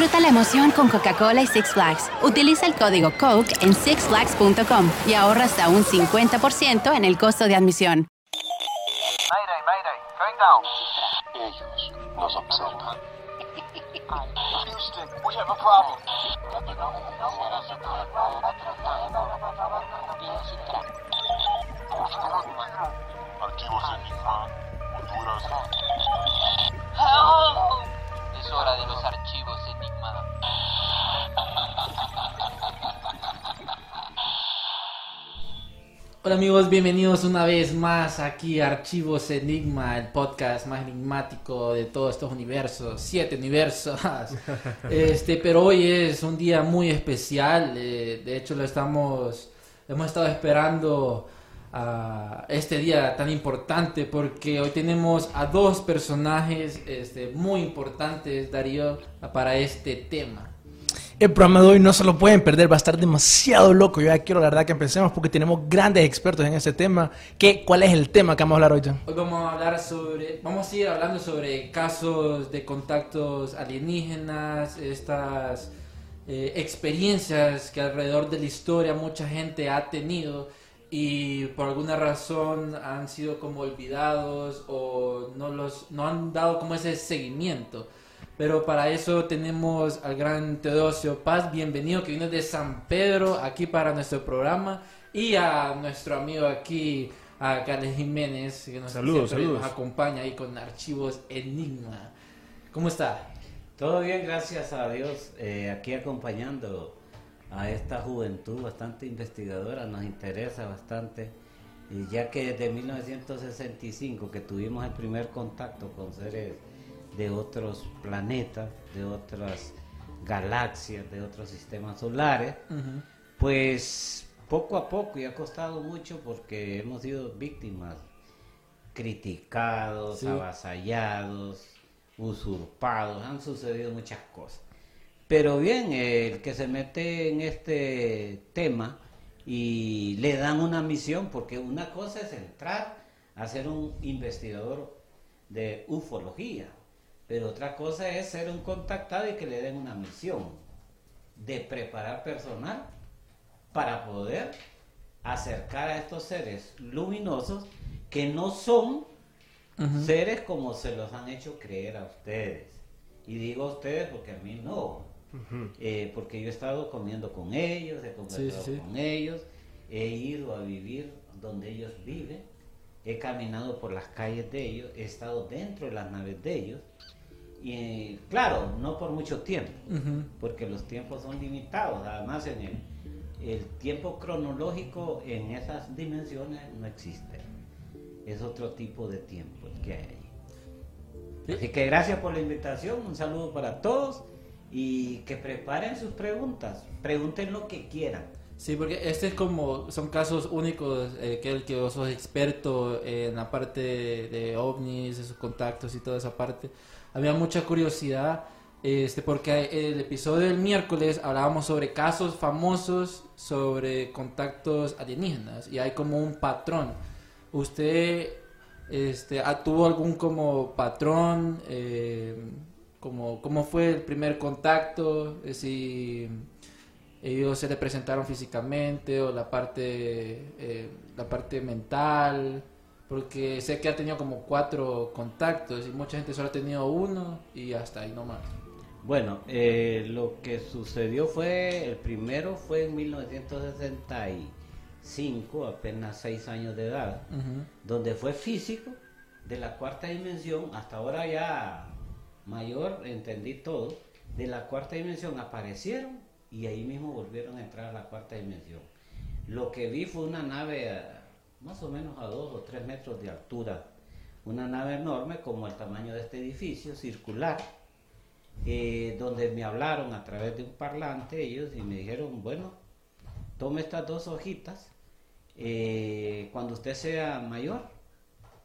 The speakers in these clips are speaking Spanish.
Disfruta la emoción con Coca-Cola y Six Flags. Utiliza el código COKE en sixflags.com y ahorra hasta un 50% en el costo de admisión. Mayday, mayday, going down. Ellos nos observan. Houston, we have a problem. Archivos Enigma, Honduras. Help! Es hora de los archivos Enigma. Hola amigos, bienvenidos una vez más aquí a Archivos Enigma, el podcast más enigmático de todos estos universos, siete universos. Este, pero hoy es un día muy especial, eh, de hecho lo estamos, hemos estado esperando a este día tan importante porque hoy tenemos a dos personajes este, muy importantes, Darío, para este tema. El programa de hoy no se lo pueden perder, va a estar demasiado loco. Yo ya quiero la verdad que empecemos porque tenemos grandes expertos en ese tema. ¿Qué, ¿Cuál es el tema que vamos a hablar hoy? Hoy vamos a hablar sobre, vamos a seguir hablando sobre casos de contactos alienígenas, estas eh, experiencias que alrededor de la historia mucha gente ha tenido y por alguna razón han sido como olvidados o no los no han dado como ese seguimiento. Pero para eso tenemos al gran Teodosio Paz, bienvenido, que viene de San Pedro aquí para nuestro programa. Y a nuestro amigo aquí, a Carles Jiménez, que nos, Saludos, siempre saludos. nos acompaña ahí con archivos Enigma. ¿Cómo está? Todo bien, gracias a Dios. eh, aquí acompañando a esta juventud bastante investigadora, nos interesa bastante, y ya que desde 1965 que tuvimos el primer contacto con seres de otros planetas, de otras galaxias, de otros sistemas solares, pues poco a poco y ha costado mucho porque hemos sido víctimas, criticados, Sí. avasallados, usurpados, han sucedido muchas cosas. Pero bien, el que se mete en este tema y le dan una misión, porque una cosa es entrar a ser un investigador de ufología, pero otra cosa es ser un contactado y que le den una misión de preparar personal para poder acercar a estos seres luminosos que no son seres como se los han hecho creer a ustedes. Y digo a ustedes porque a mí no. Eh, porque yo he estado comiendo con ellos, he conversado sí. con ellos, he ido a vivir donde ellos viven, he caminado por las calles de ellos, he estado dentro de las naves de ellos. Y eh, claro, no por mucho tiempo, Ujú. porque los tiempos son limitados. Además, en el, el tiempo cronológico en esas dimensiones no existe. Es otro tipo de tiempo el que hay ahí. Sí. Así que gracias por la invitación, un saludo para todos y que preparen sus preguntas, pregunten lo que quieran. Sí, porque este es como, son casos únicos, eh, que el que vos sos experto en la parte de, de ovnis, esos contactos y toda esa parte. Había mucha curiosidad, este, porque el episodio del miércoles hablábamos sobre casos famosos sobre contactos alienígenas y hay como un patrón. ¿Usted este, ah, tuvo algún como patrón? Eh, como, ¿Cómo fue el primer contacto? Eh, si ellos se le presentaron físicamente o la parte eh, la parte mental porque sé que ha tenido como cuatro contactos y mucha gente solo ha tenido uno y hasta ahí nomás Bueno, eh, lo que sucedió fue, el primero fue en 1965, apenas seis años de edad, donde fue físico de la cuarta dimensión, hasta ahora ya mayor, entendí todo, de la cuarta dimensión aparecieron y ahí mismo volvieron a entrar a la cuarta dimensión. Lo que vi fue una nave más o menos a dos o tres metros de altura, una nave enorme como el tamaño de este edificio, circular, eh, donde me hablaron a través de un parlante ellos y me dijeron, bueno, tome estas dos hojitas, eh, cuando usted sea mayor,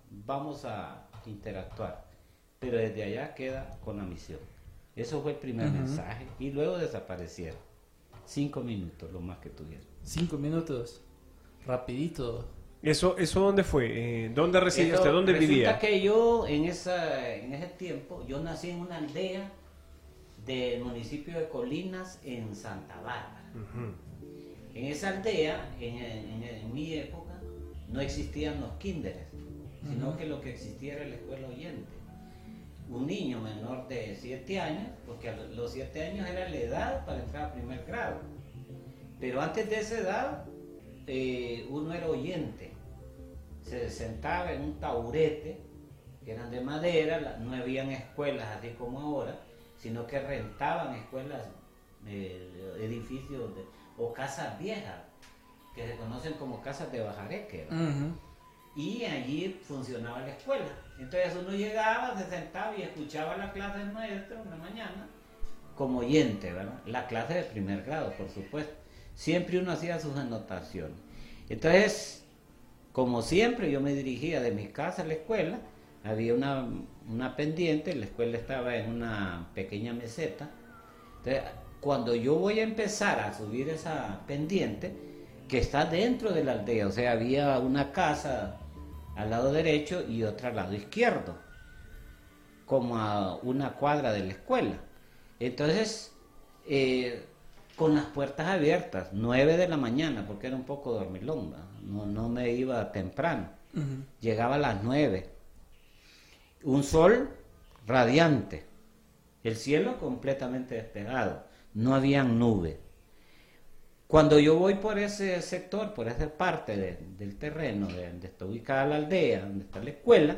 vamos a interactuar. Pero desde allá queda con la misión. Eso fue el primer mensaje y luego desaparecieron. Cinco minutos, lo más que tuvieron. Cinco minutos. Rapidito. ¿Eso, eso dónde fue? Eh, ¿Dónde residía usted? ¿Dónde resulta vivía? que yo en, esa, en ese tiempo, yo nací en una aldea del municipio de Colinas en Santa Bárbara. En esa aldea, en, en- en mi época, no existían los kinderes, sino que lo que existía era la escuela oyente. Un niño menor de 7 años, porque a los 7 años era la edad para entrar a primer grado. Pero antes de esa edad, eh, uno era oyente. Se sentaba en un taburete, que eran de madera, no habían escuelas así como ahora, sino que rentaban escuelas, eh, edificios de- o casas viejas, que se conocen como casas de bajareque. Y allí funcionaba la escuela. Entonces uno llegaba, se sentaba y escuchaba la clase del maestro en la mañana como oyente, ¿verdad? La clase de primer grado, por supuesto. Siempre uno hacía sus anotaciones. Entonces, como siempre, yo me dirigía de mi casa a la escuela. Había una, una pendiente, la escuela estaba en una pequeña meseta. Entonces, cuando yo voy a empezar a subir esa pendiente, que está dentro de la aldea, o sea, había una casa al lado derecho y otra al lado izquierdo, como a una cuadra de la escuela. Entonces, eh, con las puertas abiertas, 9 de la mañana, porque era un poco dormilón, no, no me iba temprano, llegaba a las 9. Un sol radiante, el cielo completamente despejado, no habían nubes. Cuando yo voy por ese sector, por esa parte de- del terreno de donde está ubicada la aldea, donde está la escuela,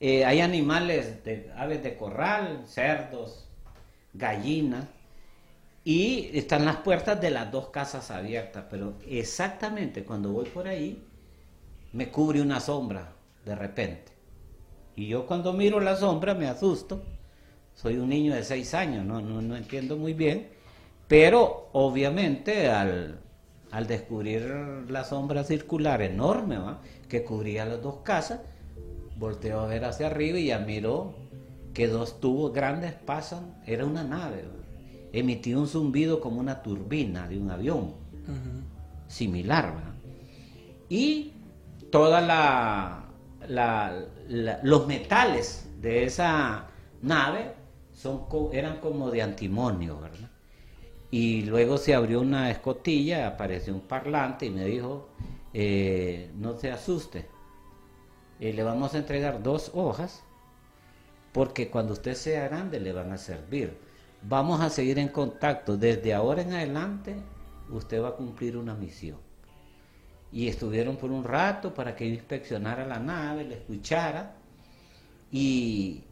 eh, hay animales, de, aves de corral, cerdos, gallinas, y están las puertas de las dos casas abiertas, pero exactamente cuando voy por ahí, me cubre una sombra de repente. Y yo cuando miro la sombra me asusto. Soy un niño de seis años, no, no, no entiendo muy bien. Pero obviamente al, al descubrir la sombra circular enorme ¿va? que cubría las dos casas, volteo a ver hacia arriba y ya miro que dos tubos grandes pasan. Era una nave. Emitía un zumbido como una turbina de un avión. Similar. Y toda la, la- la- los metales de esa nave son, eran como de antimonio, ¿verdad? Y luego se abrió una escotilla, apareció un parlante y me dijo, eh, no se asuste, eh, le vamos a entregar dos hojas porque cuando usted sea grande le van a servir. Vamos a seguir en contacto. Desde ahora en adelante usted va a cumplir una misión y estuvieron por un rato para que yo inspeccionara la nave, la escuchara y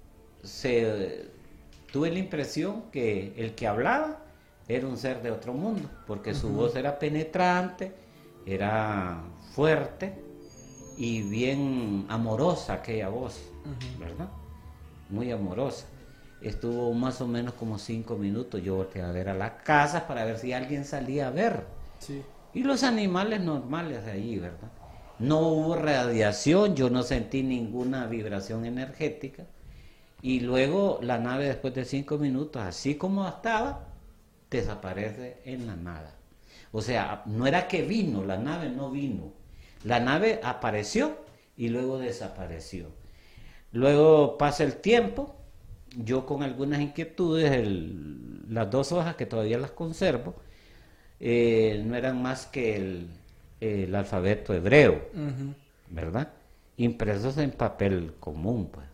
se, tuve la impresión que el que hablaba era un ser de otro mundo, porque su voz era penetrante, era fuerte y bien amorosa aquella voz, ¿verdad? Muy amorosa. Estuvo más o menos como cinco minutos, yo volteé a ver a la casa para ver si alguien salía a ver. Sí. Y los animales normales de allí, ¿verdad? No hubo radiación, yo no sentí ninguna vibración energética. Y luego la nave después de cinco minutos, así como estaba, desaparece en la nada. O sea, no era que vino, la nave no vino. La nave apareció y luego desapareció. Luego pasa el tiempo, yo con algunas inquietudes, el- las dos hojas que todavía las conservo, eh, no eran más que el, el alfabeto hebreo. ¿verdad? Impresos en papel común, pues.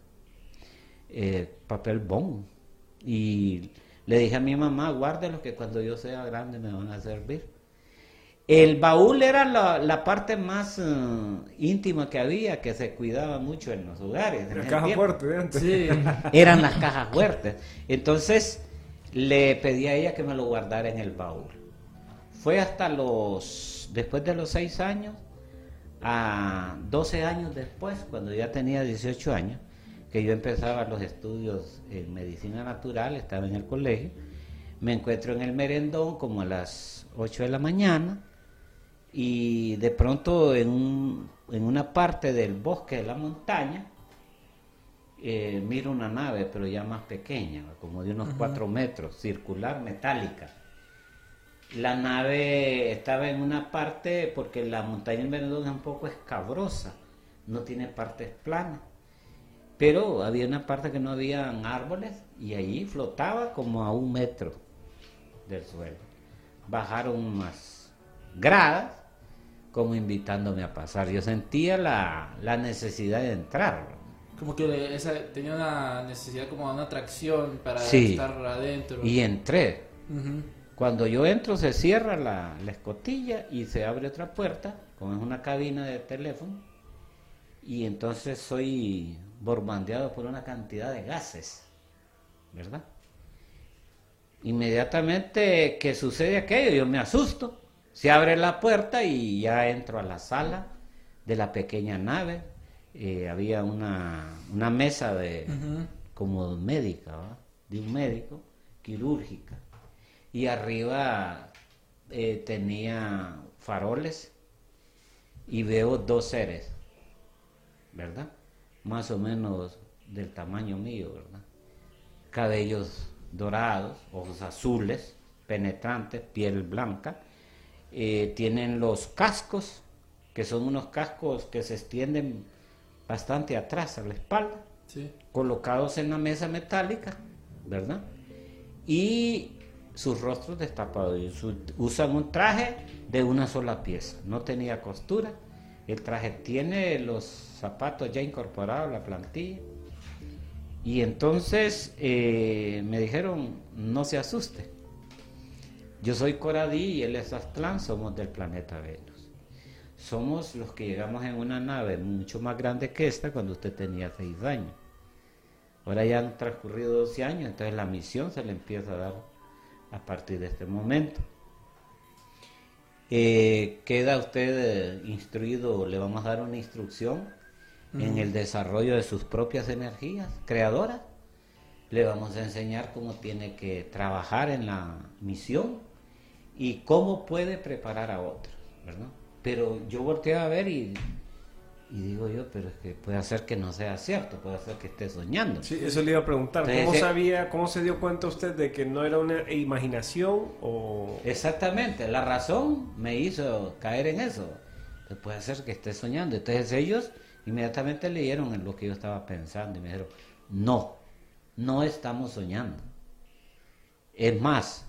Eh, papel bond. Y le dije a mi mamá, guárdelos que cuando yo sea grande me van a servir. El baúl era la, la parte más eh, íntima que había, que se cuidaba mucho en los hogares. en La ese caja tiempo fuerte de antes. Sí. eran las cajas fuertes. Entonces le pedí a ella que me lo guardara en el baúl. Fue hasta los, después de los seis años, a 12 años después, cuando ya tenía 18 años, que yo empezaba los estudios en medicina natural, estaba en el colegio, me encuentro en el merendón como a las 8 de la mañana y de pronto en, un- en una parte del bosque de la montaña eh, miro una nave, pero ya más pequeña, como de unos cuatro metros, circular, metálica. La nave estaba en una parte, porque la montaña en Benedón es un poco escabrosa, no tiene partes planas. Pero había una parte que no habían árboles y allí flotaba como a un metro del suelo. Bajaron unas gradas como invitándome a pasar. Yo sentía la, la necesidad de entrar. Como que esa, tenía una necesidad como una atracción para Sí. estar adentro. Y entré. Cuando yo entro se cierra la, la escotilla y se abre otra puerta, como es una cabina de teléfono, y entonces soy bombardeado por una cantidad de gases, ¿verdad? Inmediatamente que sucede aquello, yo me asusto, se abre la puerta y ya entro a la sala de la pequeña nave, eh, había una, una mesa de, como médica, ¿va? de un médico, quirúrgica. Y arriba eh, tenía faroles y veo dos seres, ¿verdad? Más o menos del tamaño mío, ¿verdad? Cabellos dorados, ojos azules, penetrantes, piel blanca. Eh, tienen los cascos, que son unos cascos que se extienden bastante atrás a la espalda Sí. colocados en la mesa metálica, ¿verdad? Y sus rostros destapados. Su- usan un traje de una sola pieza, no tenía costura. El traje tiene los zapatos ya incorporados, la plantilla. Y entonces eh, me dijeron, no se asuste. Yo soy Coradí y él es Aztlán, somos del planeta Venus. Somos los que llegamos en una nave mucho más grande que esta cuando usted tenía seis años. Ahora ya han transcurrido 12 años, entonces la misión se le empieza a dar a partir de este momento. Eh, queda usted eh, instruido, le vamos a dar una instrucción en el desarrollo de sus propias energías creadoras. Le vamos a enseñar cómo tiene que trabajar en la misión y cómo puede preparar a otros, ¿verdad? Pero yo volteo a ver y, y digo yo, pero es que puede ser que no sea cierto, puede ser que esté soñando. Sí, eso le iba a preguntar. ¿Cómo Entonces, sabía, cómo se dio cuenta usted de que no era una imaginación o... Exactamente, la razón me hizo caer en eso. Entonces, puede ser que esté soñando. Entonces ellos inmediatamente leyeron en lo que yo estaba pensando y me dijeron, no, no estamos soñando. Es más,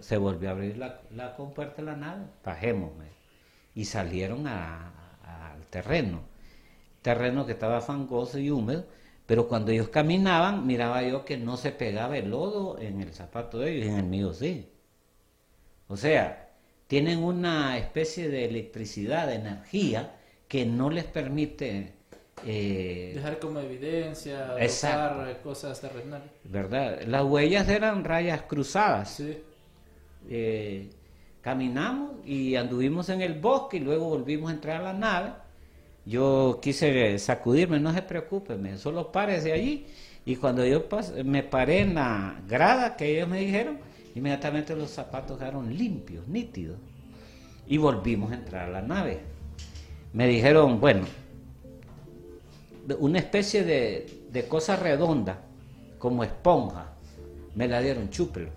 se volvió a abrir la, la compuerta de la nave, bajemos. Y salieron al terreno. Terreno que estaba fangoso y húmedo, pero cuando ellos caminaban, miraba yo que no se pegaba el lodo en el zapato de ellos y en el mío sí. O sea, tienen una especie de electricidad, de energía, que no les permite, eh, Dejar como evidencia, tocar cosas terrenales. ¿verdad? Las huellas eran rayas cruzadas. Sí. Eh, caminamos y anduvimos en el bosque y luego volvimos a entrar a la nave. Yo quise sacudirme, no se preocupe, me solo párese allí. Y cuando yo me paré en la grada que ellos me dijeron, inmediatamente los zapatos quedaron limpios, nítidos. Y volvimos a entrar a la nave. Me dijeron, bueno, de- una especie de, de cosa redonda, como esponja. Me la dieron, chúpelo.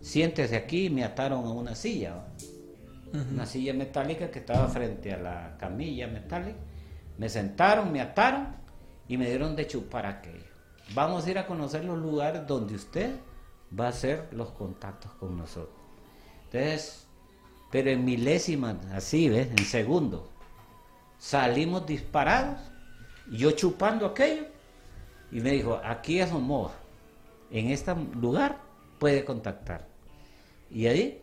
Siéntese aquí y me ataron a una silla. Una silla metálica que estaba frente a la camilla metálica. Me sentaron, me ataron y me dieron de chupar aquello. Vamos a ir a conocer los lugares donde usted va a hacer los contactos con nosotros. Entonces, pero en milésimas, así, ¿ves? En segundos. Salimos disparados, y yo chupando aquello, y me dijo, aquí es Omoa, en este lugar puede contactar. Y ahí,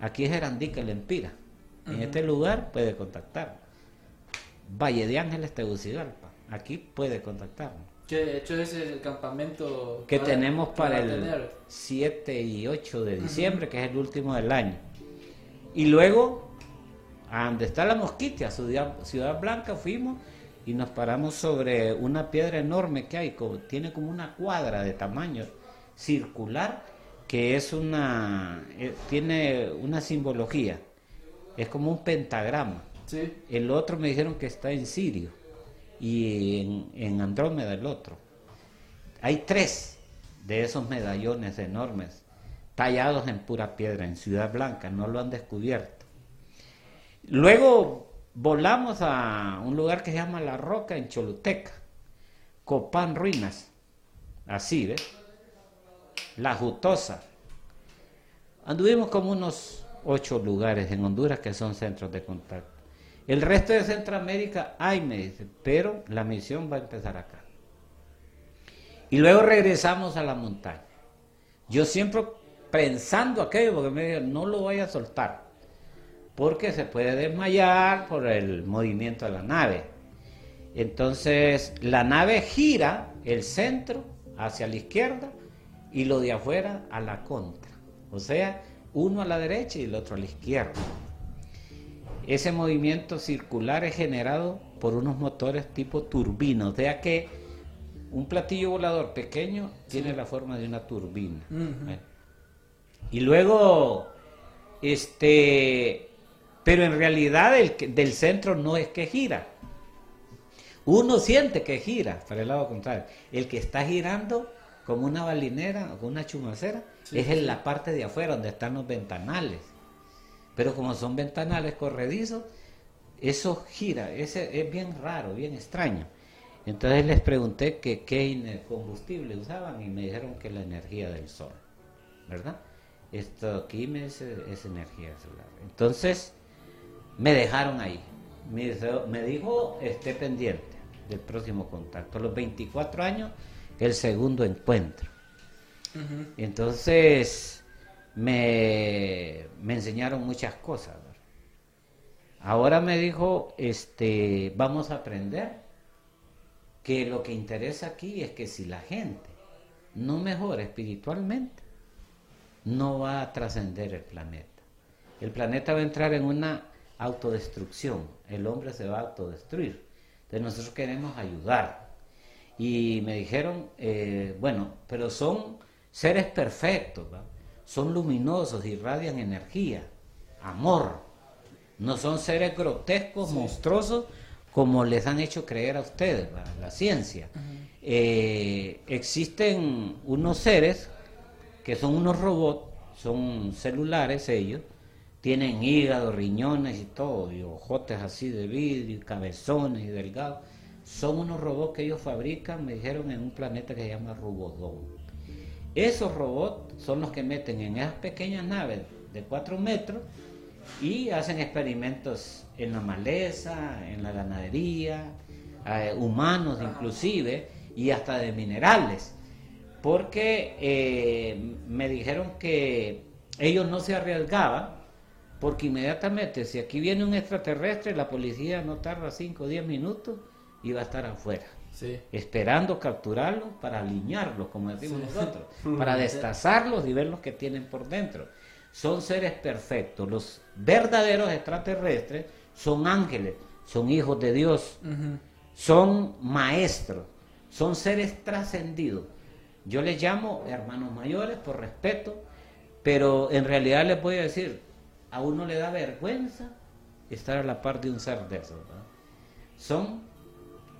aquí es Erandica, el Empira, en este lugar puede contactar. Valle de Ángeles, Tegucigalpa, aquí puede contactar. Que de hecho ese es el campamento Que tenemos para el tener. 7 y 8 de diciembre, que es el último del año. Y luego, a donde está la mosquitia, Ciudad, Ciudad Blanca, fuimos y nos paramos sobre una piedra enorme que hay, como- tiene como una cuadra de tamaño circular, que es una, eh, tiene una simbología. Es como un pentagrama. Sí. El otro me dijeron que está en Sirio y en, en Andrómeda el otro. Hay tres de esos medallones enormes tallados en pura piedra en Ciudad Blanca, no lo han descubierto. Luego volamos a un lugar que se llama La Roca en Choluteca, Copán Ruinas, así, ¿ves? La Jutosa. Anduvimos como unos ocho lugares en Honduras que son centros de contacto. El resto de Centroamérica hay, me dice, pero la misión va a empezar acá. Y luego regresamos a la montaña. Yo siempre pensando aquello, porque me dijeron, no lo voy a soltar, porque se puede desmayar por el movimiento de la nave. Entonces, la nave gira el centro hacia la izquierda y lo de afuera a la contra. O sea, uno a la derecha y el otro a la izquierda. Ese movimiento circular es generado por unos motores tipo turbina, o sea que un platillo volador pequeño tiene la forma de una turbina. Y luego, este, pero en realidad el del centro no es que gira. Uno siente que gira para el lado contrario. El que está girando como una balinera o como una chumacera es en la parte de afuera donde están los ventanales. Pero como son ventanales corredizos, eso gira, ese es bien raro, bien extraño. Entonces les pregunté que qué combustible usaban y me dijeron que la energía del sol, ¿verdad? Esto aquí dice es energía solar. Entonces me dejaron ahí. Me, dijo, esté pendiente del próximo contacto. A los 24 años, el segundo encuentro. Entonces me, me enseñaron muchas cosas. Ahora me dijo, este, vamos a aprender que lo que interesa aquí es que si la gente no mejora espiritualmente, no va a trascender el planeta. El planeta va a entrar en una autodestrucción. El hombre se va a autodestruir. Entonces nosotros queremos ayudar. Y me dijeron, eh, bueno, pero son seres perfectos, ¿va? son luminosos, irradian energía, amor. No son seres grotescos, monstruosos, como les han hecho creer a ustedes, ¿va? la ciencia. Eh, existen unos seres que son unos robots, son celulares ellos, tienen hígado, riñones y todo, y ojotes así de vidrio, y cabezones y delgados. Son unos robots que ellos fabrican, me dijeron, en un planeta que se llama Rubodón. Esos robots son los que meten en esas pequeñas naves de 4 metros y hacen experimentos en la maleza, en la ganadería, eh, humanos inclusive, y hasta de minerales. Porque eh, me dijeron que ellos no se arriesgaban, porque inmediatamente si aquí viene un extraterrestre, la policía no tarda 5 o 10 minutos y va a estar afuera Sí. esperando capturarlos para alinearlos, como decimos nosotros, para destazarlos y ver los que tienen por dentro. Son seres perfectos. Los verdaderos extraterrestres son ángeles, son hijos de Dios, son maestros, son seres trascendidos. Yo les llamo hermanos mayores por respeto, pero en realidad les voy a decir, a uno le da vergüenza estar a la par de un ser de esos. ¿verdad? Son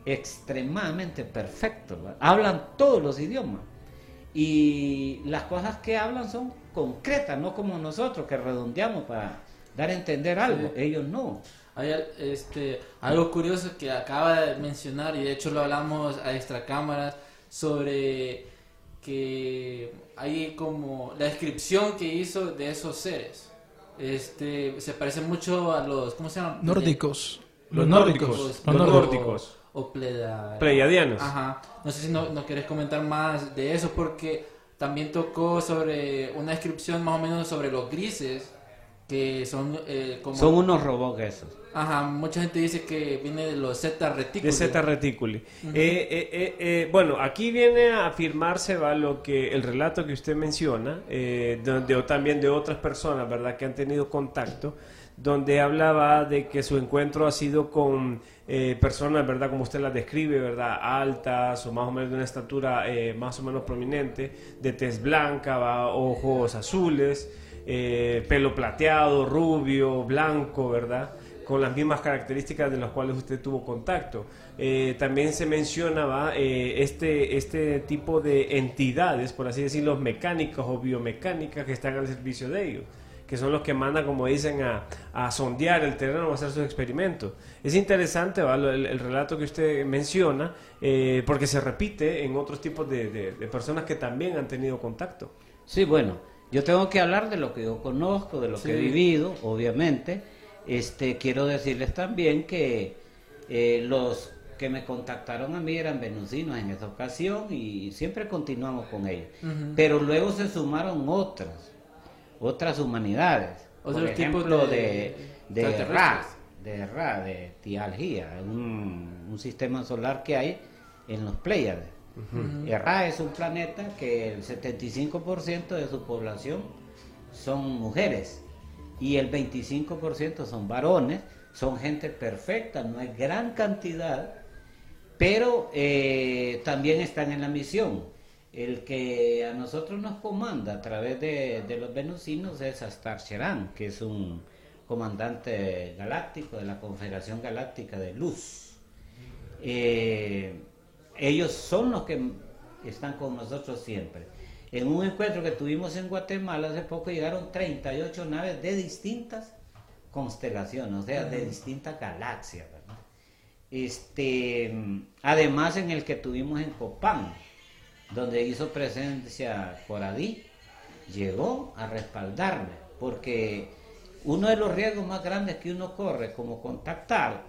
extremadamente perfectos, ¿verdad? hablan todos los idiomas y las cosas que hablan son concretas, no como nosotros que redondeamos para dar a entender algo, ellos no. Hay este, algo curioso que acaba de mencionar y de hecho lo hablamos a extracámaras sobre que hay como la descripción que hizo de esos seres. Este, se parece mucho a los, ¿cómo se llaman? Nórdicos. Los nórdicos. nórdicos. Los Los nórdicos. O pleda- Pleiadianos. Ajá. No sé si no, no querés comentar más de eso porque también tocó sobre una descripción más o menos sobre los grises que son eh, como... Son unos robots esos. Ajá, mucha gente dice que viene de los De reticuli. Zeta Reticuli. Eh, eh, eh, eh, bueno, aquí viene a afirmarse va lo que el relato que usted menciona, eh, de, de- también de otras personas, ¿verdad?, que han tenido contacto, donde hablaba de que su encuentro ha sido con eh, personas, ¿verdad?, como usted las describe, ¿verdad?, altas o más o menos de una estatura eh, más o menos prominente, de tez blanca, ¿va? ojos azules. eh, pelo plateado, rubio, blanco, ¿verdad? Con las mismas características de las cuales usted tuvo contacto. Eh, también se mencionaba eh, este, este tipo de entidades, por así decirlo, mecánicas o biomecánicas que están al servicio de ellos que son los que mandan, como dicen, a, a sondear el terreno o a hacer sus experimentos. Es interesante el, el relato que usted menciona, eh, porque se repite en otros tipos de, de- de personas que también han tenido contacto. Sí, bueno, yo tengo que hablar de lo que yo conozco, de lo que he vivido, obviamente. Este, quiero decirles también que eh, los que me contactaron a mí eran venusinos en esa ocasión y siempre continuamos con ellos. Pero luego se sumaron otras, otras humanidades. Por Otros tipos ejemplo, de de, de Ra, de Ra, de Tialgía, un, un sistema solar que hay en los Pléyades. Y Ra es un planeta que el 75% de su población son mujeres y el 25% son varones, son gente perfecta, no es gran cantidad, pero eh, también están en la misión. El que a nosotros nos comanda a través de, los venusinos es Astar Sheran, que es un comandante galáctico de la Confederación Galáctica de Luz. Eh, ellos son los que están con nosotros siempre. En un encuentro que tuvimos en Guatemala hace poco llegaron 38 naves de distintas constelaciones, o sea, de distintas galaxias, ¿verdad? Este, además en el que tuvimos en Copán, donde hizo presencia Coradí, llegó a respaldarme, porque uno de los riesgos más grandes que uno corre como contactar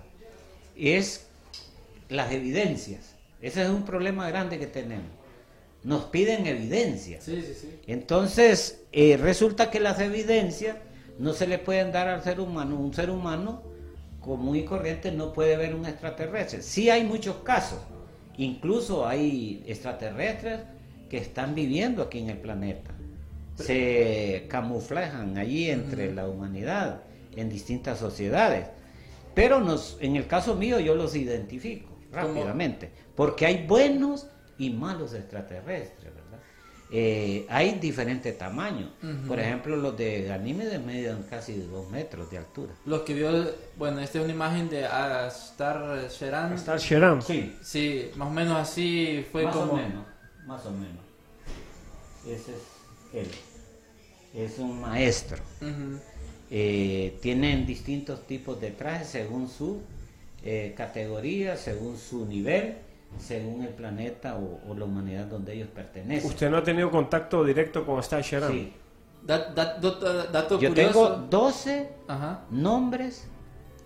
es las evidencias. Ese es un problema grande que tenemos. Nos piden evidencias. Sí, sí, sí. Entonces, eh, resulta que las evidencias no se le pueden dar al ser humano. Un ser humano común y corriente no puede ver un extraterrestre. Sí hay muchos casos. Incluso hay extraterrestres que están viviendo aquí en el planeta. Se camuflajan allí entre la humanidad, en distintas sociedades. Pero nos, en el caso mío yo los identifico rápidamente, porque hay buenos y malos extraterrestres, ¿verdad? Eh, hay diferentes tamaños. Por ejemplo, los de Ganímedes miden casi dos metros de altura. Los que vio, bueno, esta es una imagen de Astar Sheran. Está Sheram. Sí, Sí, más o menos así fue más como... o menos, más o menos. Ese es él. Es un maestro. Eh, tienen distintos tipos de trajes según su eh, categoría, según su nivel, según el planeta o, o la humanidad donde ellos pertenecen. Usted no ha tenido contacto directo con Star Sheram. Sí. Da- da- dato, dato Yo curioso. tengo 12 Ajá. nombres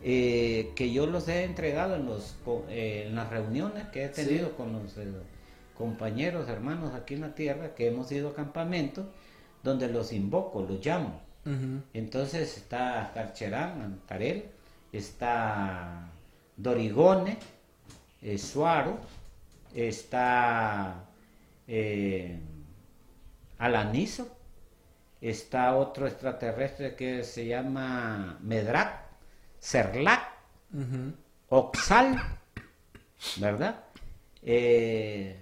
eh, que yo los he entregado en, los, eh, en las reuniones que he tenido Sí. con los eh, compañeros, hermanos aquí en la tierra, que hemos ido a campamentos, donde los invoco, los llamo. Entonces está Carcherán, Antarel, está Dorigone, eh, Suaro, está eh, Alanizo, está otro extraterrestre que se llama Medrak, Serlac. Oxal, ¿verdad? Eh,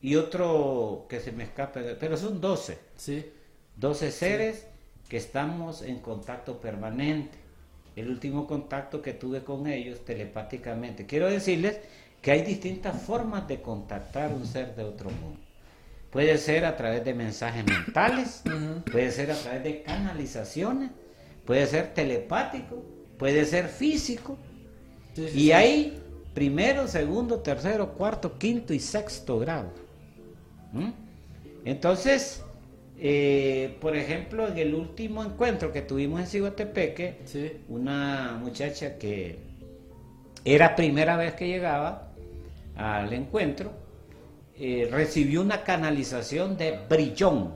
y otro que se me escapa, pero son 12. Sí. 12 seres que estamos en contacto permanente. El último contacto que tuve con ellos telepáticamente. Quiero decirles que hay distintas formas de contactar un ser de otro mundo. Puede ser a través de mensajes mentales, puede ser a través de canalizaciones, puede ser telepático, puede ser físico. Sí, sí, Y sí. hay primero, segundo, tercero, cuarto, quinto y sexto grado. ¿Mm? Entonces, eh, por ejemplo, en el último encuentro que tuvimos en Ciguatepeque, Sí. una muchacha que era primera vez que llegaba al encuentro, eh, recibió una canalización de brillón.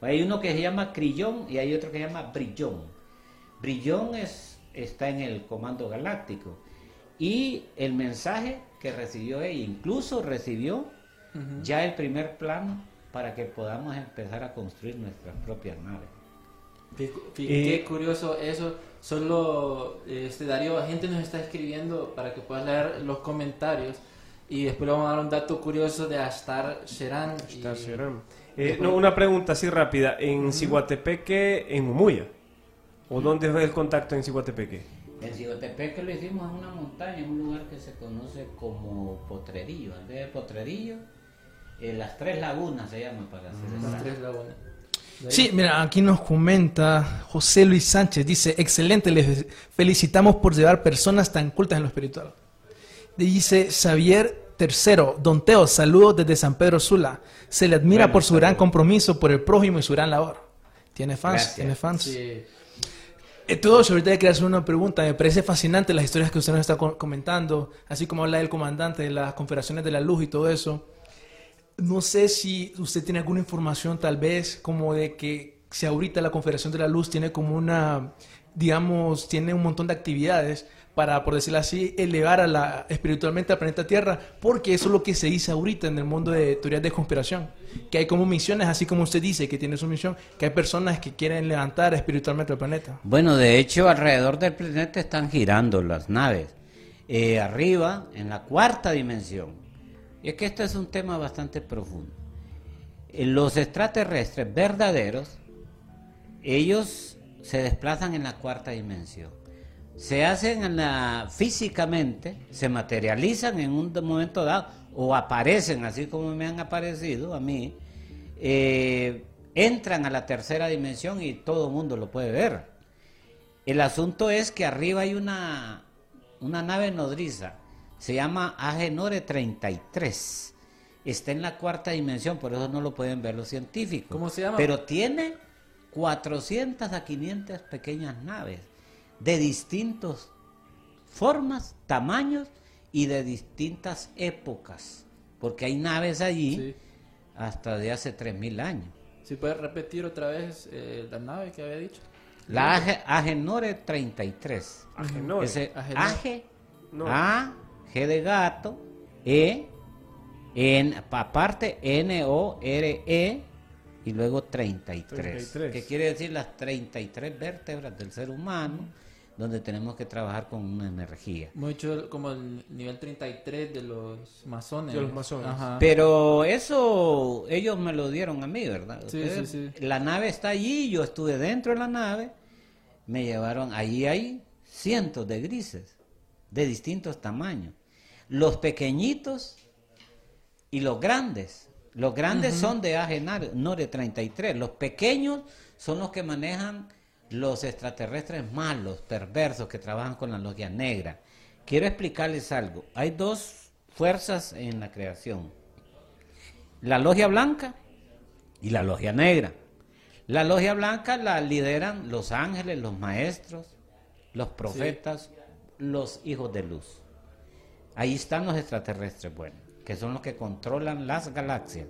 Hay uno que se llama crillón y hay otro que se llama brillón. Brillón es, está en el comando galáctico. Y el mensaje que recibió ella, incluso recibió ya el primer plano para que podamos empezar a construir nuestras propias naves. Fí- fí- Eh, qué curioso eso. Solo, este Darío, la gente nos está escribiendo para que puedas leer los comentarios. Y después le vamos a dar un dato curioso de Astar Sheran. y- Star Sheram. Eh, no, una pregunta así rápida. ¿En Ciguatepeque, en Mumuya? ¿O dónde es el contacto en Ciguatepeque? En Cigotepeque lo hicimos en una montaña, en un lugar que se conoce como Potrerillo. En vez de Potrerillo, eh, las Tres Lagunas se llama para hacer Las exacto. tres lagunas. Sí, mira, aquí nos comenta José Luis Sánchez, dice, excelente, les felicitamos por llevar personas tan cultas en lo espiritual. Dice Xavier Tercero, Don Teo, saludos desde San Pedro Sula. Se le admira Bueno, por su gran compromiso por el prójimo y su gran labor. Tiene fans, Gracias. tiene fans. Sí. Eh, todo eso, ahorita quería hacer una pregunta. Me parece fascinante las historias que usted nos está co- comentando, así como habla del comandante de las confederaciones de la luz y todo eso. No sé si usted tiene alguna información, tal vez, como de que si ahorita la Confederación de la Luz tiene como una, digamos, tiene un montón de actividades para, por decirlo así, elevar a la, espiritualmente al planeta Tierra, porque eso es lo que se dice ahorita en el mundo de teorías de conspiración, que hay como misiones, así como usted dice que tiene su misión, que hay personas que quieren levantar espiritualmente al planeta. Bueno, de hecho, alrededor del planeta están girando las naves. Eh, arriba, en la cuarta dimensión. Y es que este es un tema bastante profundo. Eh, Los extraterrestres verdaderos, ellos se desplazan en la cuarta dimensión. Se hacen en la, físicamente, se materializan en un momento dado, o aparecen así como me han aparecido a mí, eh, entran a la tercera dimensión y todo el mundo lo puede ver. El asunto es que arriba hay una, una nave nodriza, se llama Agenore 33. Está en la cuarta dimensión, por eso no lo pueden ver los científicos. ¿Cómo se llama? Pero tiene 400 a 500 pequeñas naves de distintas formas, tamaños y de distintas épocas. Porque hay naves allí Sí. hasta de hace 3.000 años. Si puedes repetir otra vez eh, la nave que había dicho. La Age- Agenore 33. Agenore. Ese Agenore. Age, No. A, G de gato, E, en, aparte N, O, R, E, y luego 33, 33. Que quiere decir las 33 vértebras del ser humano, donde tenemos que trabajar con una energía. Mucho como el nivel 33 de los masones. De los masones. Ajá. Pero eso ellos me lo dieron a mí, ¿verdad? Sí, Ustedes- sí, sí. La nave está allí, yo estuve dentro de la nave, me llevaron, allí hay cientos de grises de distintos tamaños. Los pequeñitos y los grandes. Los grandes son de no de 33. Los pequeños son los que manejan los extraterrestres malos, perversos, que trabajan con la logia negra. Quiero explicarles algo. Hay dos fuerzas en la creación. La logia blanca y la logia negra. La logia blanca la lideran los ángeles, los maestros, los profetas, los hijos de luz. Ahí están los extraterrestres buenos, que son los que controlan las galaxias.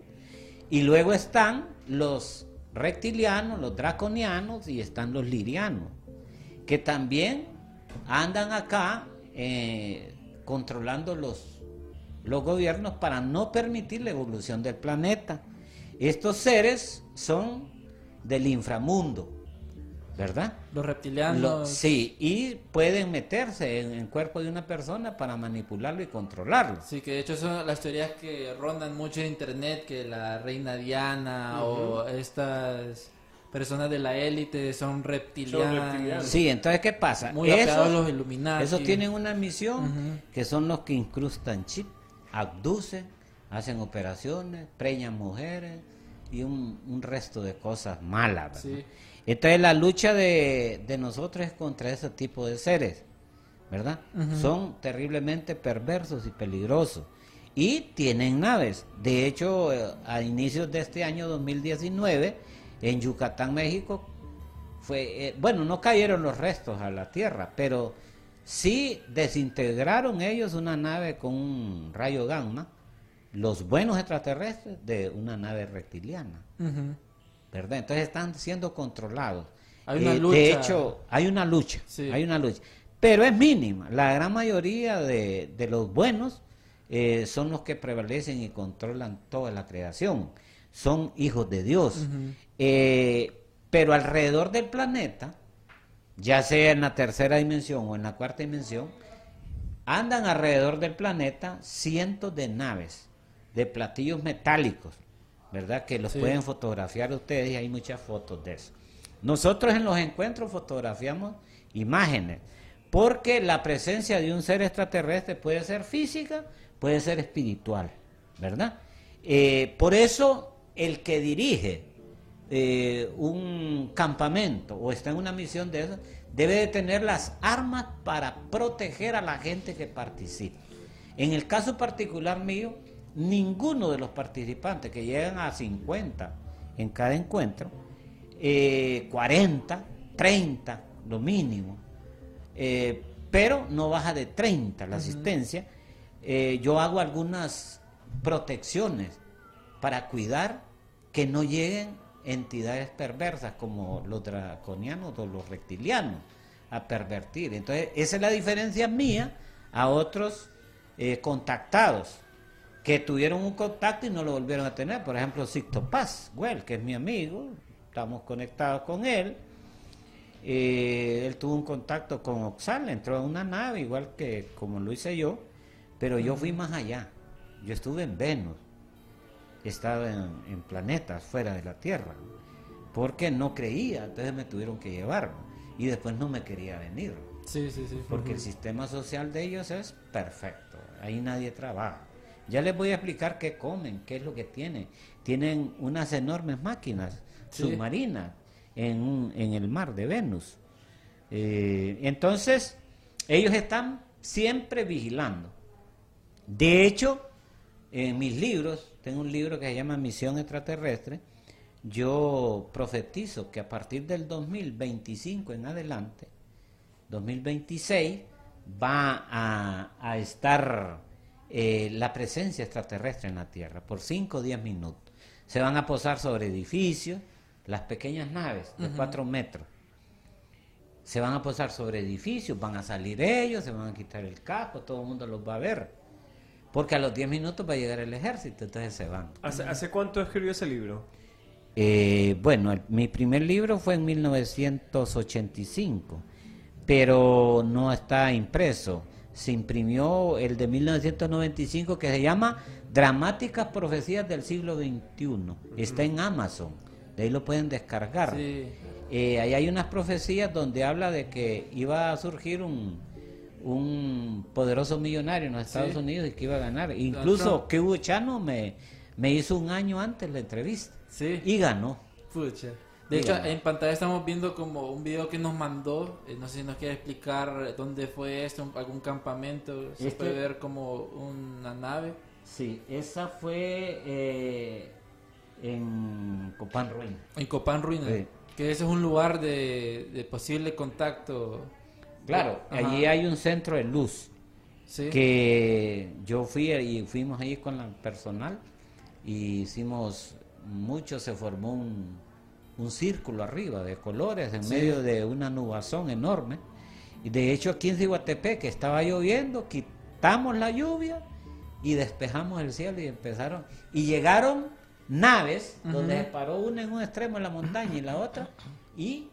Y luego están los reptilianos, los draconianos y están los lirianos, que también andan acá eh, controlando los, los gobiernos para no permitir la evolución del planeta. Estos seres son del inframundo, ¿verdad? Los reptilianos. Lo- sí, y pueden meterse en el cuerpo de una persona para manipularlo y controlarlo. Sí, que de hecho son las teorías que rondan mucho en internet, que la reina Diana o estas personas de la élite son reptilianos. Sí, entonces, ¿qué pasa? Muy a los Illuminati. esos tienen una misión que son los que incrustan chip, abducen, hacen operaciones, preñan mujeres y un, un resto de cosas malas. ¿verdad? Sí. Entonces, la lucha de, de nosotros es contra ese tipo de seres, ¿verdad? Son terriblemente perversos y peligrosos. Y tienen naves. De hecho, eh, a inicios de este año 2019, en Yucatán, México, fue, eh, bueno, no cayeron los restos a la Tierra, pero sí desintegraron ellos una nave con un rayo gamma, los buenos extraterrestres de una nave reptiliana. ¿Verdad? Entonces están siendo controlados. Hay una Eh, lucha. De hecho, hay una lucha, Sí. hay una lucha, pero es mínima. La gran mayoría de, de los buenos eh, son los que prevalecen y controlan toda la creación. Son hijos de Dios. Eh, pero alrededor del planeta, ya sea en la tercera dimensión o en la cuarta dimensión, andan alrededor del planeta cientos de naves, de platillos metálicos, ¿verdad? Que los Sí. pueden fotografiar ustedes y hay muchas fotos de eso. Nosotros en los encuentros fotografiamos imágenes, porque la presencia de un ser extraterrestre puede ser física, puede ser espiritual, ¿verdad? Eh, por eso el que dirige eh, un campamento o está en una misión de eso, debe de tener las armas para proteger a la gente que participa. En el caso particular mío, ninguno de los participantes que llegan a 50 en cada encuentro, eh, 40, 30, lo mínimo, eh, pero no baja de 30 la asistencia, eh, yo hago algunas protecciones para cuidar que no lleguen entidades perversas como los draconianos o los reptilianos a pervertir. Entonces, esa es la diferencia mía a otros eh, contactados que tuvieron un contacto y no lo volvieron a tener. Por ejemplo, Sixto Paz, Well, que es mi amigo, estamos conectados con él. Eh, él tuvo un contacto con Oxal, entró a una nave, igual que como lo hice yo, pero yo fui más allá. Yo estuve en Venus, estaba en, en planetas fuera de la Tierra, porque no creía, entonces me tuvieron que llevar y después no me quería venir, Sí, sí, sí. porque el sistema social de ellos es perfecto, ahí nadie trabaja. Ya les voy a explicar qué comen, qué es lo que tienen. Tienen unas enormes máquinas Sí. submarinas en, en el mar de Venus. Eh, entonces, ellos están siempre vigilando. De hecho, en mis libros, tengo un libro que se llama Misión Extraterrestre, yo profetizo que a partir del 2025 en adelante, 2026, va a, a estar eh, la presencia extraterrestre en la Tierra por 5 o 10 minutos. Se van a posar sobre edificios, las pequeñas naves de 4 metros. Se van a posar sobre edificios, van a salir ellos, se van a quitar el casco, todo el mundo los va a ver. Porque a los 10 minutos va a llegar el ejército, entonces se van. ¿Hace, hace cuánto escribió ese libro? Eh, bueno, el- mi primer libro fue en 1985, pero no está impreso. Se imprimió el de 1995 que se llama Dramáticas Profecías del siglo XXI. Está en Amazon, de ahí lo pueden descargar. Sí. Eh, ahí hay unas profecías donde habla de que iba a surgir un, un poderoso millonario en los Estados Sí. Unidos y que iba a ganar. Incluso que Hugo Chano me, me hizo un año antes la entrevista Sí. y ganó. Pucha. De hecho, en pantalla estamos viendo como un video que nos mandó. eh, no sé si nos quiere explicar dónde fue esto, algún campamento. Se Este- puede ver como una nave. Sí, esa fue eh, en Copán Ruin. En Copán Ruina. Sí. Que ese es un lugar de, de posible contacto. Claro, Ajá. allí hay un centro de luz Sí. que yo fui y fuimos ahí con el personal y hicimos mucho, se formó un, un círculo arriba de colores en Sí. medio de una nubazón enorme. Y de hecho aquí en Cihuatepec estaba lloviendo, quitamos la lluvia y despejamos el cielo y empezaron. Y llegaron naves donde se paró una en un extremo de la montaña y la otra y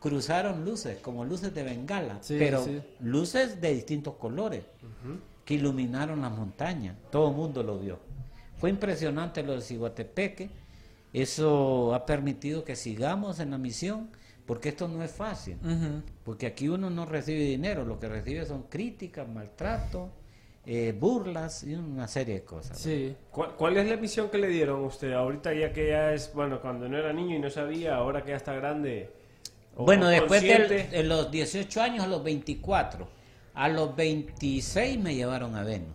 cruzaron luces, como luces de bengala, Sí, pero sí. luces de distintos colores que iluminaron las montañas. Todo el mundo lo vio. Fue impresionante lo de Ciguatepeque. Eso ha permitido que sigamos en la misión, porque esto no es fácil. Porque aquí uno no recibe dinero, lo que recibe son críticas, maltrato, eh, burlas y una serie de cosas. Sí. ¿Cuál, cuál es la misión que le dieron a usted? Ahorita ya que ya es, bueno, cuando no era niño y no sabía, ahora que ya está grande. o- Bueno, o después del- de los 18 años a los 24, a los 26 me llevaron a Venus.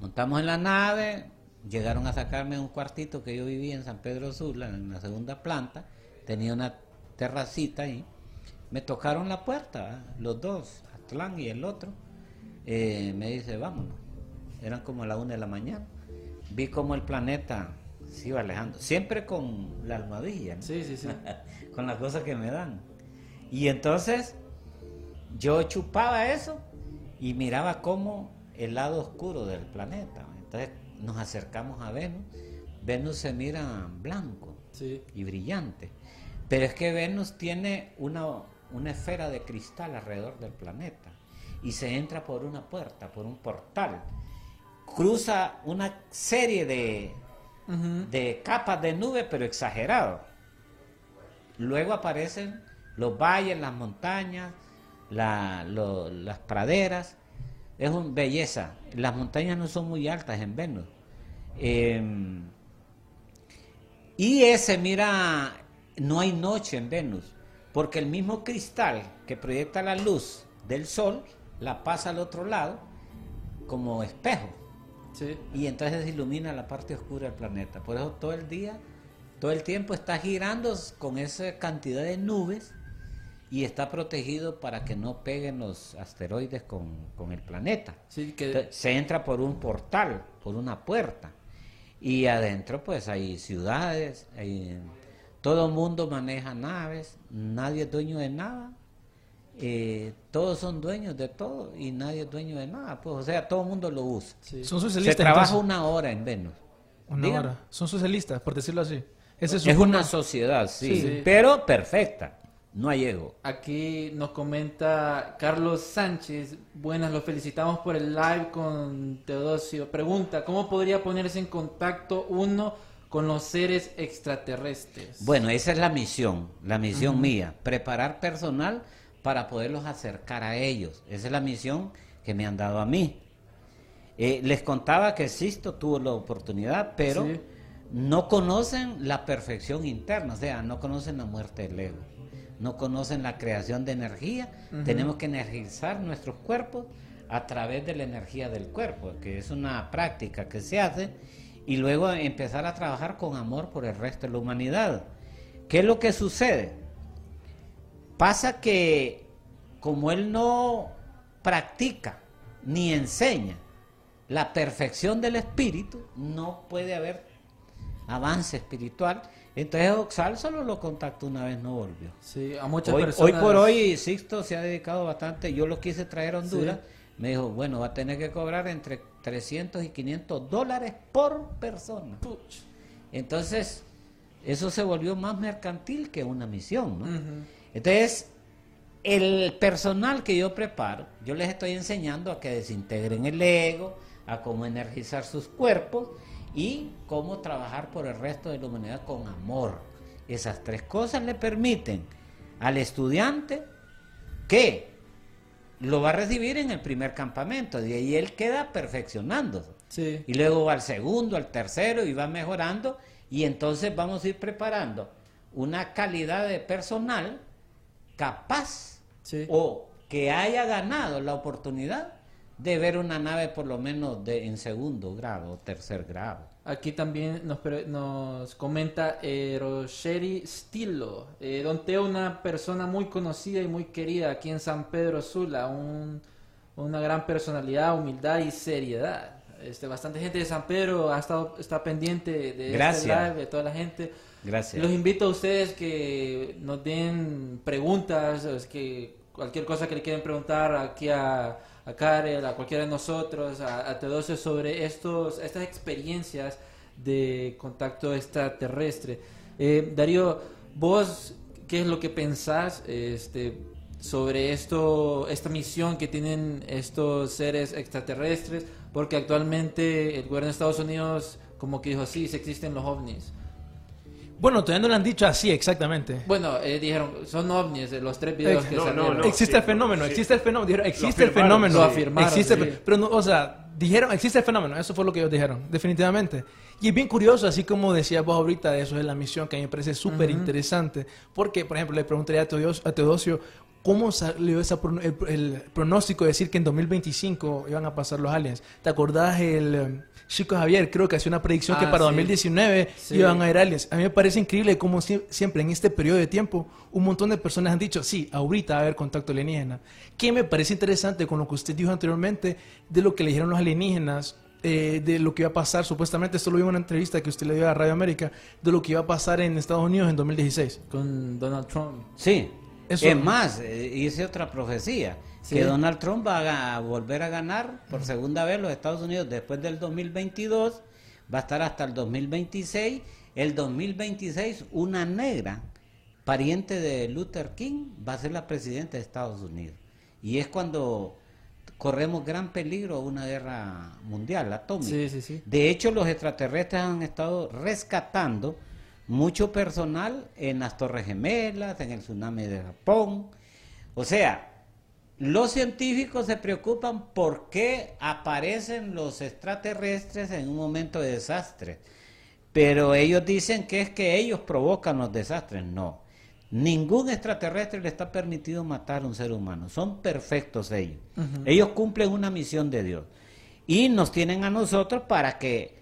Montamos en la nave, llegaron a sacarme un cuartito que yo vivía en San Pedro Sula, en la segunda planta, tenía una terracita ahí. Me tocaron la puerta, ¿eh? los dos, Atlán y el otro. Eh, me dice, vámonos. Eran como la una de la mañana. Vi como el planeta se iba alejando, siempre con la almohadilla. ¿no? Sí, sí, sí. con las cosas que me dan. Y entonces yo chupaba eso y miraba como el lado oscuro del planeta. Entonces nos acercamos a Venus. Venus se mira blanco Sí. y brillante. Pero es que Venus tiene una, una esfera de cristal alrededor del planeta y se entra por una puerta, por un portal. Cruza una serie de, de capas de nube, pero exagerado. Luego aparecen los valles, las montañas, la- lo- las praderas. Es una belleza. Las montañas no son muy altas en Venus. Em, y ese, mira, no hay noche en Venus, porque el mismo cristal que proyecta la luz del Sol la pasa al otro lado como espejo. Sí. Y entonces ilumina la parte oscura del planeta. Por eso todo el día, todo el tiempo está girando con esa cantidad de nubes y está protegido para que no peguen los asteroides con, con el planeta. Sí, que Entonces, se entra por un portal, por una puerta. Y adentro pues hay ciudades, hay- todo el mundo maneja naves, nadie es dueño de nada. eh, todos son dueños de todo y nadie es dueño de nada. Pues, o sea, todo el mundo lo usa. sí. Son Se socialistas. trabaja entonces. una hora en Venus. Una Dígame. hora. Son socialistas, por decirlo así. Ese es, una sociedad, sí, Sí. pero perfecta. No hay ego. Aquí nos comenta Carlos Sánchez. Buenas, lo felicitamos por el live con Teodosio. Pregunta, ¿cómo podría ponerse en contacto uno con los seres extraterrestres? Bueno, esa es la misión, la misión mía, preparar personal para poderlos acercar a ellos. Esa es la misión que me han dado a mí. Eh, les contaba que Sisto tuvo la oportunidad, pero Sí. no conocen la perfección interna, o sea, no conocen la muerte del ego, no conocen la creación de energía. Tenemos que energizar nuestros cuerpos a través de la energía del cuerpo, que es una práctica que se hace, y luego empezar a trabajar con amor por el resto de la humanidad. ¿Qué es lo que sucede? Pasa que como él no practica ni enseña la perfección del espíritu, no puede haber avance espiritual. Entonces Oxal solo lo contactó una vez, no volvió. Sí, a muchas Hoy, personas. hoy por hoy Sixto se ha dedicado bastante, yo lo quise traer a Honduras, me dijo, bueno, va a tener que cobrar entre 300 y 500 dólares por persona. Puch. Entonces, eso se volvió más mercantil que una misión, ¿no? Entonces, el personal que yo preparo, yo les estoy enseñando a que desintegren el ego, a cómo energizar sus cuerpos y cómo trabajar por el resto de la humanidad con amor. Esas tres cosas le permiten al estudiante que lo va a recibir en el primer campamento, de ahí él queda perfeccionándose. Sí. Y luego va al segundo, al tercero y va mejorando. Y entonces vamos a ir preparando una calidad de personal capaz Sí. o que haya ganado la oportunidad de ver una nave por lo menos de, en segundo grado o tercer grado. Aquí también nos, nos comenta Erosheri Stilo. Eh, Don Teo, una persona muy conocida y muy querida aquí en San Pedro Sula. Un, una gran personalidad, humildad y seriedad. Este, bastante gente de San Pedro ha estado está pendiente de este Gracias. live, de toda la gente. Gracias. Los invito a ustedes que nos den preguntas, que cualquier cosa que le quieran preguntar aquí a, a Karel, a cualquiera de nosotros, a, a Teodosio sobre estos, estas experiencias de contacto extraterrestre. Eh, Darío, vos, ¿qué es lo que pensás este, sobre esto, esta misión que tienen estos seres extraterrestres? Porque actualmente el gobierno de Estados Unidos como que dijo, sí, existen los ovnis. Bueno, todavía no lo han dicho así exactamente. Bueno, eh, dijeron, son ovnis, eh, los tres videos que no, salieron. no, existe sí, el fenómeno, sí. existe el fenómeno. Dijeron, existe el fenómeno. lo afirmaron, Existe, sí. Pero, no, o sea, dijeron, existe el fenómeno. Eso fue lo que ellos dijeron, definitivamente. Y es bien curioso, así como decías vos ahorita, de eso es la misión, que a mí me parece súper interesante. Porque, por ejemplo, le preguntaría a Teodosio, a Teodosio ¿cómo salió esa pro- el, el pronóstico de decir que en 2025 iban a pasar los aliens? ¿Te acordás el... eh, Chico Javier creo que hacía una predicción que Ah, para sí. 2019 Sí. iban a ir aliens. A mí me parece increíble cómo sie- siempre en este periodo de tiempo un montón de personas han dicho, sí, ahorita va a haber contacto alienígena. Que me parece interesante con lo que usted dijo anteriormente de lo que le dijeron los alienígenas, eh, de lo que iba a pasar, supuestamente, esto lo vi en una entrevista que usted le dio a Radio América, de lo que iba a pasar en Estados Unidos en 2016. Con Donald Trump. Sí. Eso- es más, eh, hice otra profecía, Sí. que Donald Trump va a volver a ganar por segunda vez los Estados Unidos después del 2022, va a estar hasta el 2026. El 2026, una negra, pariente de Luther King, va a ser la presidenta de Estados Unidos. Y es cuando corremos gran peligro a una guerra mundial atómica. Sí, sí, sí. De hecho, los extraterrestres han estado rescatando mucho personal en las Torres Gemelas, en el tsunami de Japón. O sea, los científicos se preocupan por qué aparecen los extraterrestres en un momento de desastre. Pero ellos dicen que es que ellos provocan los desastres. No. Ningún extraterrestre le está permitido matar a un ser humano. Son perfectos ellos. Ellos cumplen una misión de Dios. Y nos tienen a nosotros para que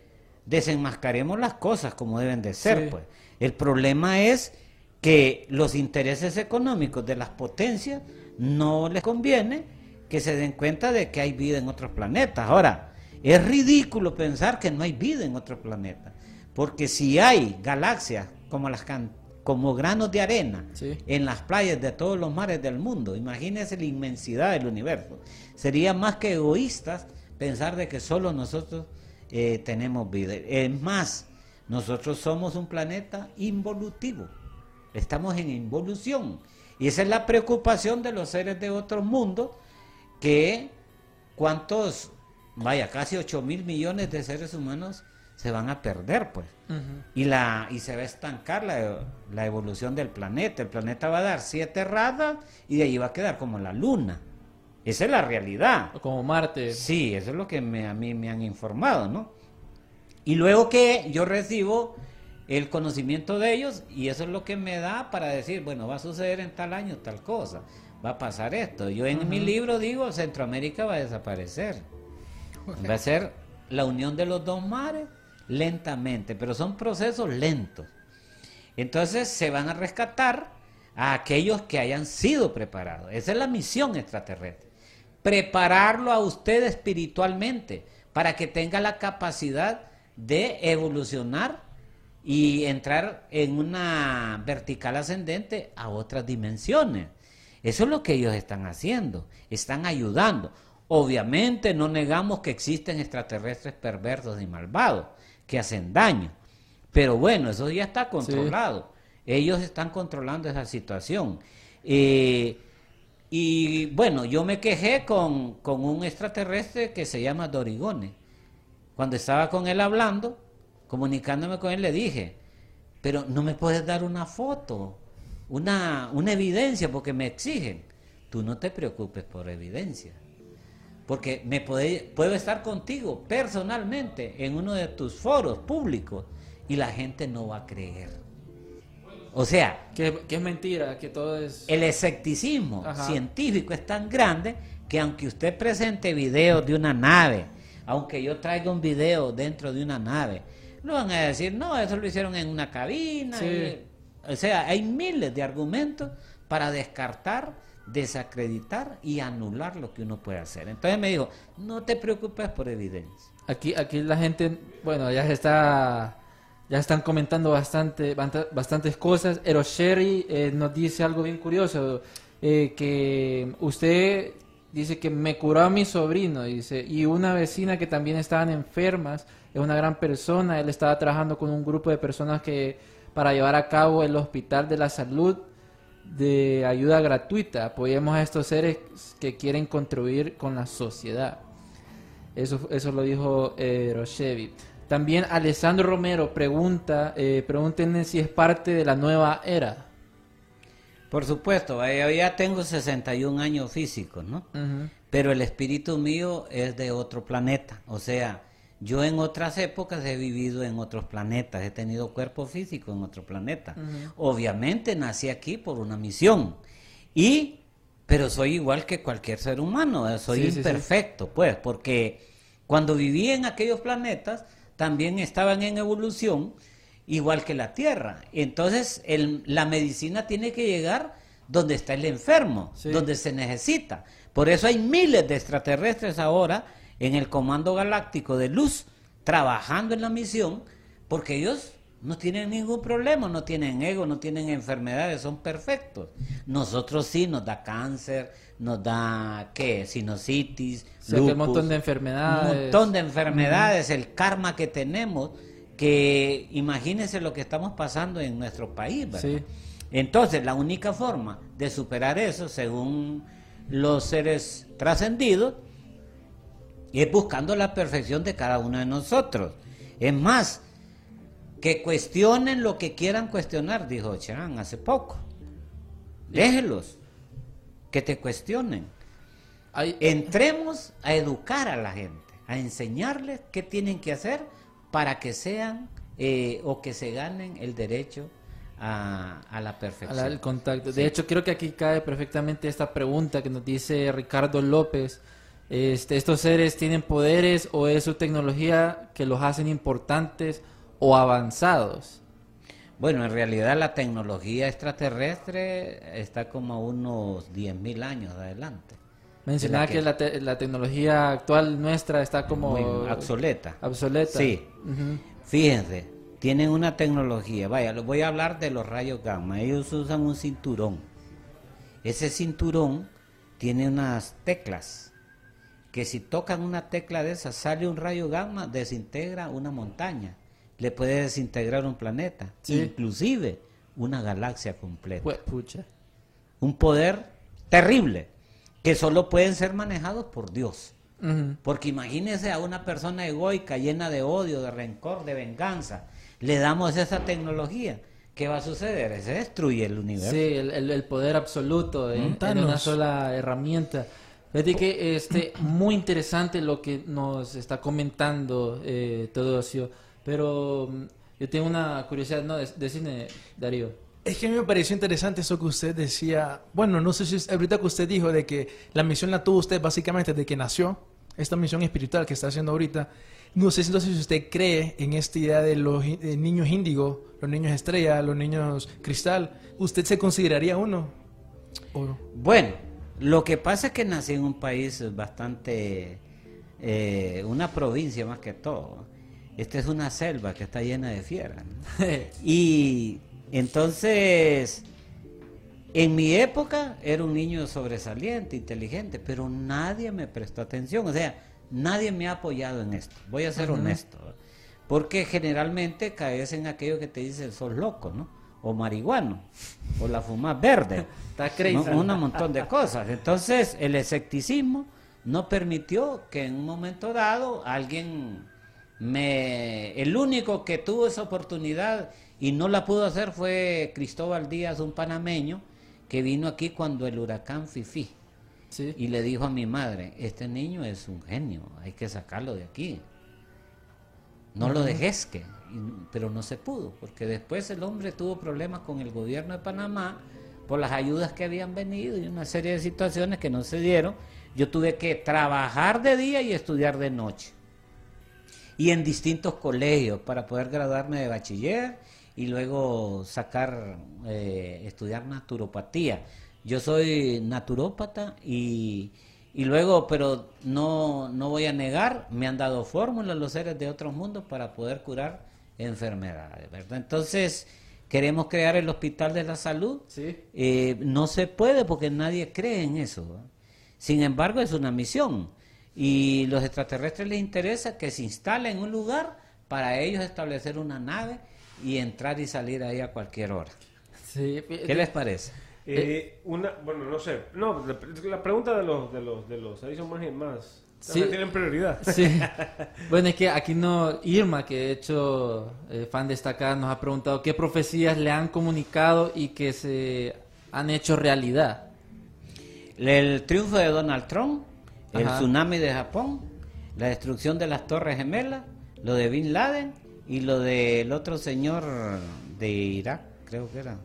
desenmascaremos las cosas como deben de ser. Sí. Pues. El problema es que los intereses económicos de las potencias no les conviene que se den cuenta de que hay vida en otros planetas. Ahora, es ridículo pensar que no hay vida en otros planetas. Porque si hay galaxias como las can- como granos de arena Sí. en las playas de todos los mares del mundo, imagínense la inmensidad del universo. Sería más que egoístas pensar de que solo nosotros eh, tenemos vida. Es más, nosotros somos un planeta involutivo. Estamos en involución. Y esa es la preocupación de los seres de otros mundos, que cuántos, vaya, casi 8 mil millones de seres humanos se van a perder, pues. Y, la, y se va a estancar la, la evolución del planeta. El planeta va a dar siete radas y de ahí va a quedar como la luna. Esa es la realidad. Como Marte. Sí, eso es lo que me- a mí me han informado, ¿no? Y luego que yo recibo el conocimiento de ellos y eso es lo que me da para decir, bueno, va a suceder en tal año tal cosa, va a pasar esto. Yo en mi libro digo, Centroamérica va a desaparecer. Va a ser la unión de los dos mares lentamente, pero son procesos lentos. Entonces se van a rescatar a aquellos que hayan sido preparados. Esa es la misión extraterrestre. Prepararlo a usted espiritualmente para que tenga la capacidad de evolucionar y entrar en una vertical ascendente a otras dimensiones. Eso es lo que ellos están haciendo, están ayudando. Obviamente no negamos que existen extraterrestres perversos y malvados que hacen daño, pero bueno, eso ya está controlado. Ellos están controlando esa situación. Eh, y bueno, yo me quejé con, con un extraterrestre que se llama Dorigone. Cuando estaba con él hablando, comunicándome con él, le dije, pero no me puedes dar una foto, una, una evidencia, porque me exigen. Tú no te preocupes por evidencia. Porque me puede- puedo estar contigo personalmente en uno de tus foros públicos y la gente no va a creer. O sea, Que, que es mentira, que todo es... el escepticismo Ajá. científico es tan grande que aunque usted presente videos de una nave, aunque yo traiga un video dentro de una nave, no van a decir, no, eso lo hicieron en una cabina. Sí. y- o sea, hay miles de argumentos para descartar, desacreditar y anular lo que uno puede hacer. Entonces me dijo, no te preocupes por evidencia. Aquí, aquí la gente, bueno, ya se está, ya están comentando bastante, bastantes cosas. Pero Sherry eh, nos dice algo bien curioso, eh, que usted dice que me curó a mi sobrino, dice, y una vecina que también estaban enfermas, es una gran persona, él estaba trabajando con un grupo de personas que para llevar a cabo el Hospital de la Salud de ayuda gratuita. Apoyemos a estos seres que quieren contribuir con la sociedad. Eso, eso lo dijo eh, Roshevi. También Alessandro Romero pregunta, eh, pregúntenle si es parte de la nueva era. Por supuesto, yo ya tengo 61 años físicos, ¿no? Pero el espíritu mío es de otro planeta. O sea, yo en otras épocas he vivido en otros planetas, he tenido cuerpo físico en otro planeta. Obviamente nací aquí por una misión. Y, pero soy igual que cualquier ser humano, eh, soy Sí, sí, sí. imperfecto, pues, porque cuando viví en aquellos planetas también estaban en evolución, igual que la Tierra. Entonces, el- la medicina tiene que llegar donde está el enfermo, donde se necesita. Por eso hay miles de extraterrestres ahora en el Comando Galáctico de Luz trabajando en la misión, porque ellos no tienen ningún problema, no tienen ego, no tienen enfermedades, son perfectos. Nosotros sí nos da cáncer, nos da qué, sinusitis, O sea, que un lupus, montón de enfermedades. un montón de enfermedades, el karma que tenemos, que imagínense lo que estamos pasando en nuestro país, ¿verdad? Sí. Entonces, la única forma de superar eso, según los seres trascendidos, es buscando la perfección de cada uno de nosotros. Es más, que cuestionen lo que quieran cuestionar, dijo Chan hace poco. Déjelos, que te cuestionen. Entremos a educar a la gente, a enseñarles qué tienen que hacer para que sean eh, o que se ganen el derecho a, a la perfección. al contacto. De hecho, creo que aquí cae perfectamente esta pregunta que nos dice Ricardo López. Este, ¿Estos seres tienen poderes o es su tecnología que los hacen importantes o avanzados? Bueno, en realidad la tecnología extraterrestre está como a unos 10.000 años adelante. Mencionaba que, la te- la tecnología actual nuestra está como Muy obsoleta. obsoleta. Sí. Fíjense, tienen una tecnología. Vaya, les voy a hablar de los rayos gamma. Ellos usan un cinturón. Ese cinturón tiene unas teclas que si tocan una tecla de esas sale un rayo gamma, desintegra una montaña. Le puede desintegrar un planeta, Sí. inclusive una galaxia completa. Pucha. un poder terrible que solo pueden ser manejados por Dios. Porque imagínese a una persona egoica, llena de odio, de rencor, de venganza. Le damos esa tecnología. ¿Qué va a suceder? Se destruye el universo. Sí, el, el- el poder absoluto en, en una sola herramienta. Fíjate que este, muy interesante lo que nos está comentando eh, Teodosio, pero mm, yo tengo una curiosidad, no, de, de cine, Darío. Es que a mí me pareció interesante eso que usted decía. Bueno, no sé si es- ahorita que usted dijo de que la misión la tuvo usted básicamente desde que nació, esta misión espiritual que está haciendo ahorita. No sé si entonces si usted cree en esta idea de los de niños índigo, los niños estrella, los niños cristal. ¿Usted se consideraría uno? ¿O- Bueno, lo que pasa es que nací en un país bastante, eh, una provincia más que todo. Esta es una selva que está llena de fieras. ¿no? Y entonces, en mi época era un niño sobresaliente, inteligente, pero nadie me prestó atención. O sea, nadie me ha apoyado en esto. Voy a ser honesto. Porque generalmente caes en aquello que te dicen, sos loco, ¿no? O marihuano, o la fumás verde. Está. ¿no? Un montón de cosas. Entonces, el escepticismo no permitió que en un momento dado alguien me... El único que tuvo esa oportunidad y no la pudo hacer fue Cristóbal Díaz, un panameño, que vino aquí cuando el huracán Fifi. Sí. Y le dijo a mi madre, este niño es un genio, hay que sacarlo de aquí. No lo dejes que, pero no se pudo, porque después el hombre tuvo problemas con el gobierno de Panamá por las ayudas que habían venido y una serie de situaciones que no se dieron. Yo tuve que trabajar de día y estudiar de noche. Y en distintos colegios para poder graduarme de bachiller y luego sacar, eh, estudiar naturopatía. Yo soy naturópata y, y luego, pero no, no voy a negar, me han dado fórmulas los seres de otros mundos para poder curar enfermedades, ¿verdad? Entonces, queremos crear el Hospital de la Salud. Sí. Eh, no se puede porque nadie cree en eso. Sin embargo, es una misión. Y los extraterrestres les interesa que se instale en un lugar para ellos establecer una nave y entrar y salir ahí a cualquier hora. Sí. ¿Qué les parece? Eh, una, bueno, no sé. No, la, la pregunta de los, de los, de los ahí son más, más Sí. tienen prioridad. Sí. Bueno, es que aquí no, Irma, que de hecho eh, fan destacada, nos ha preguntado qué profecías le han comunicado y que se han hecho realidad. El triunfo de Donald Trump, el Ajá. tsunami de Japón, la destrucción de las Torres Gemelas, lo de Bin Laden y lo del otro señor de Irak, creo que era,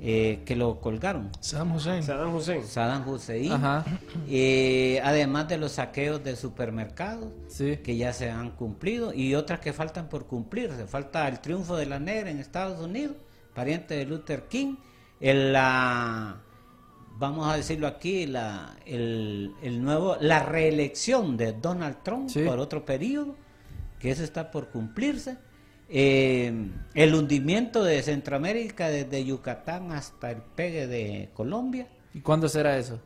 eh, que lo colgaron. Saddam Hussein. Saddam Hussein. Saddam Hussein, Ajá. eh, además de los saqueos de supermercados Sí. que ya se han cumplido y otras que faltan por cumplirse. Falta el triunfo de la negra en Estados Unidos, pariente de Luther King, el, la, vamos a decirlo aquí, la, el, el nuevo, la reelección de Donald Trump Sí. por otro periodo, que eso está por cumplirse. Eh, el hundimiento de Centroamérica desde Yucatán hasta el pegue de Colombia, ¿Y cuándo será eso?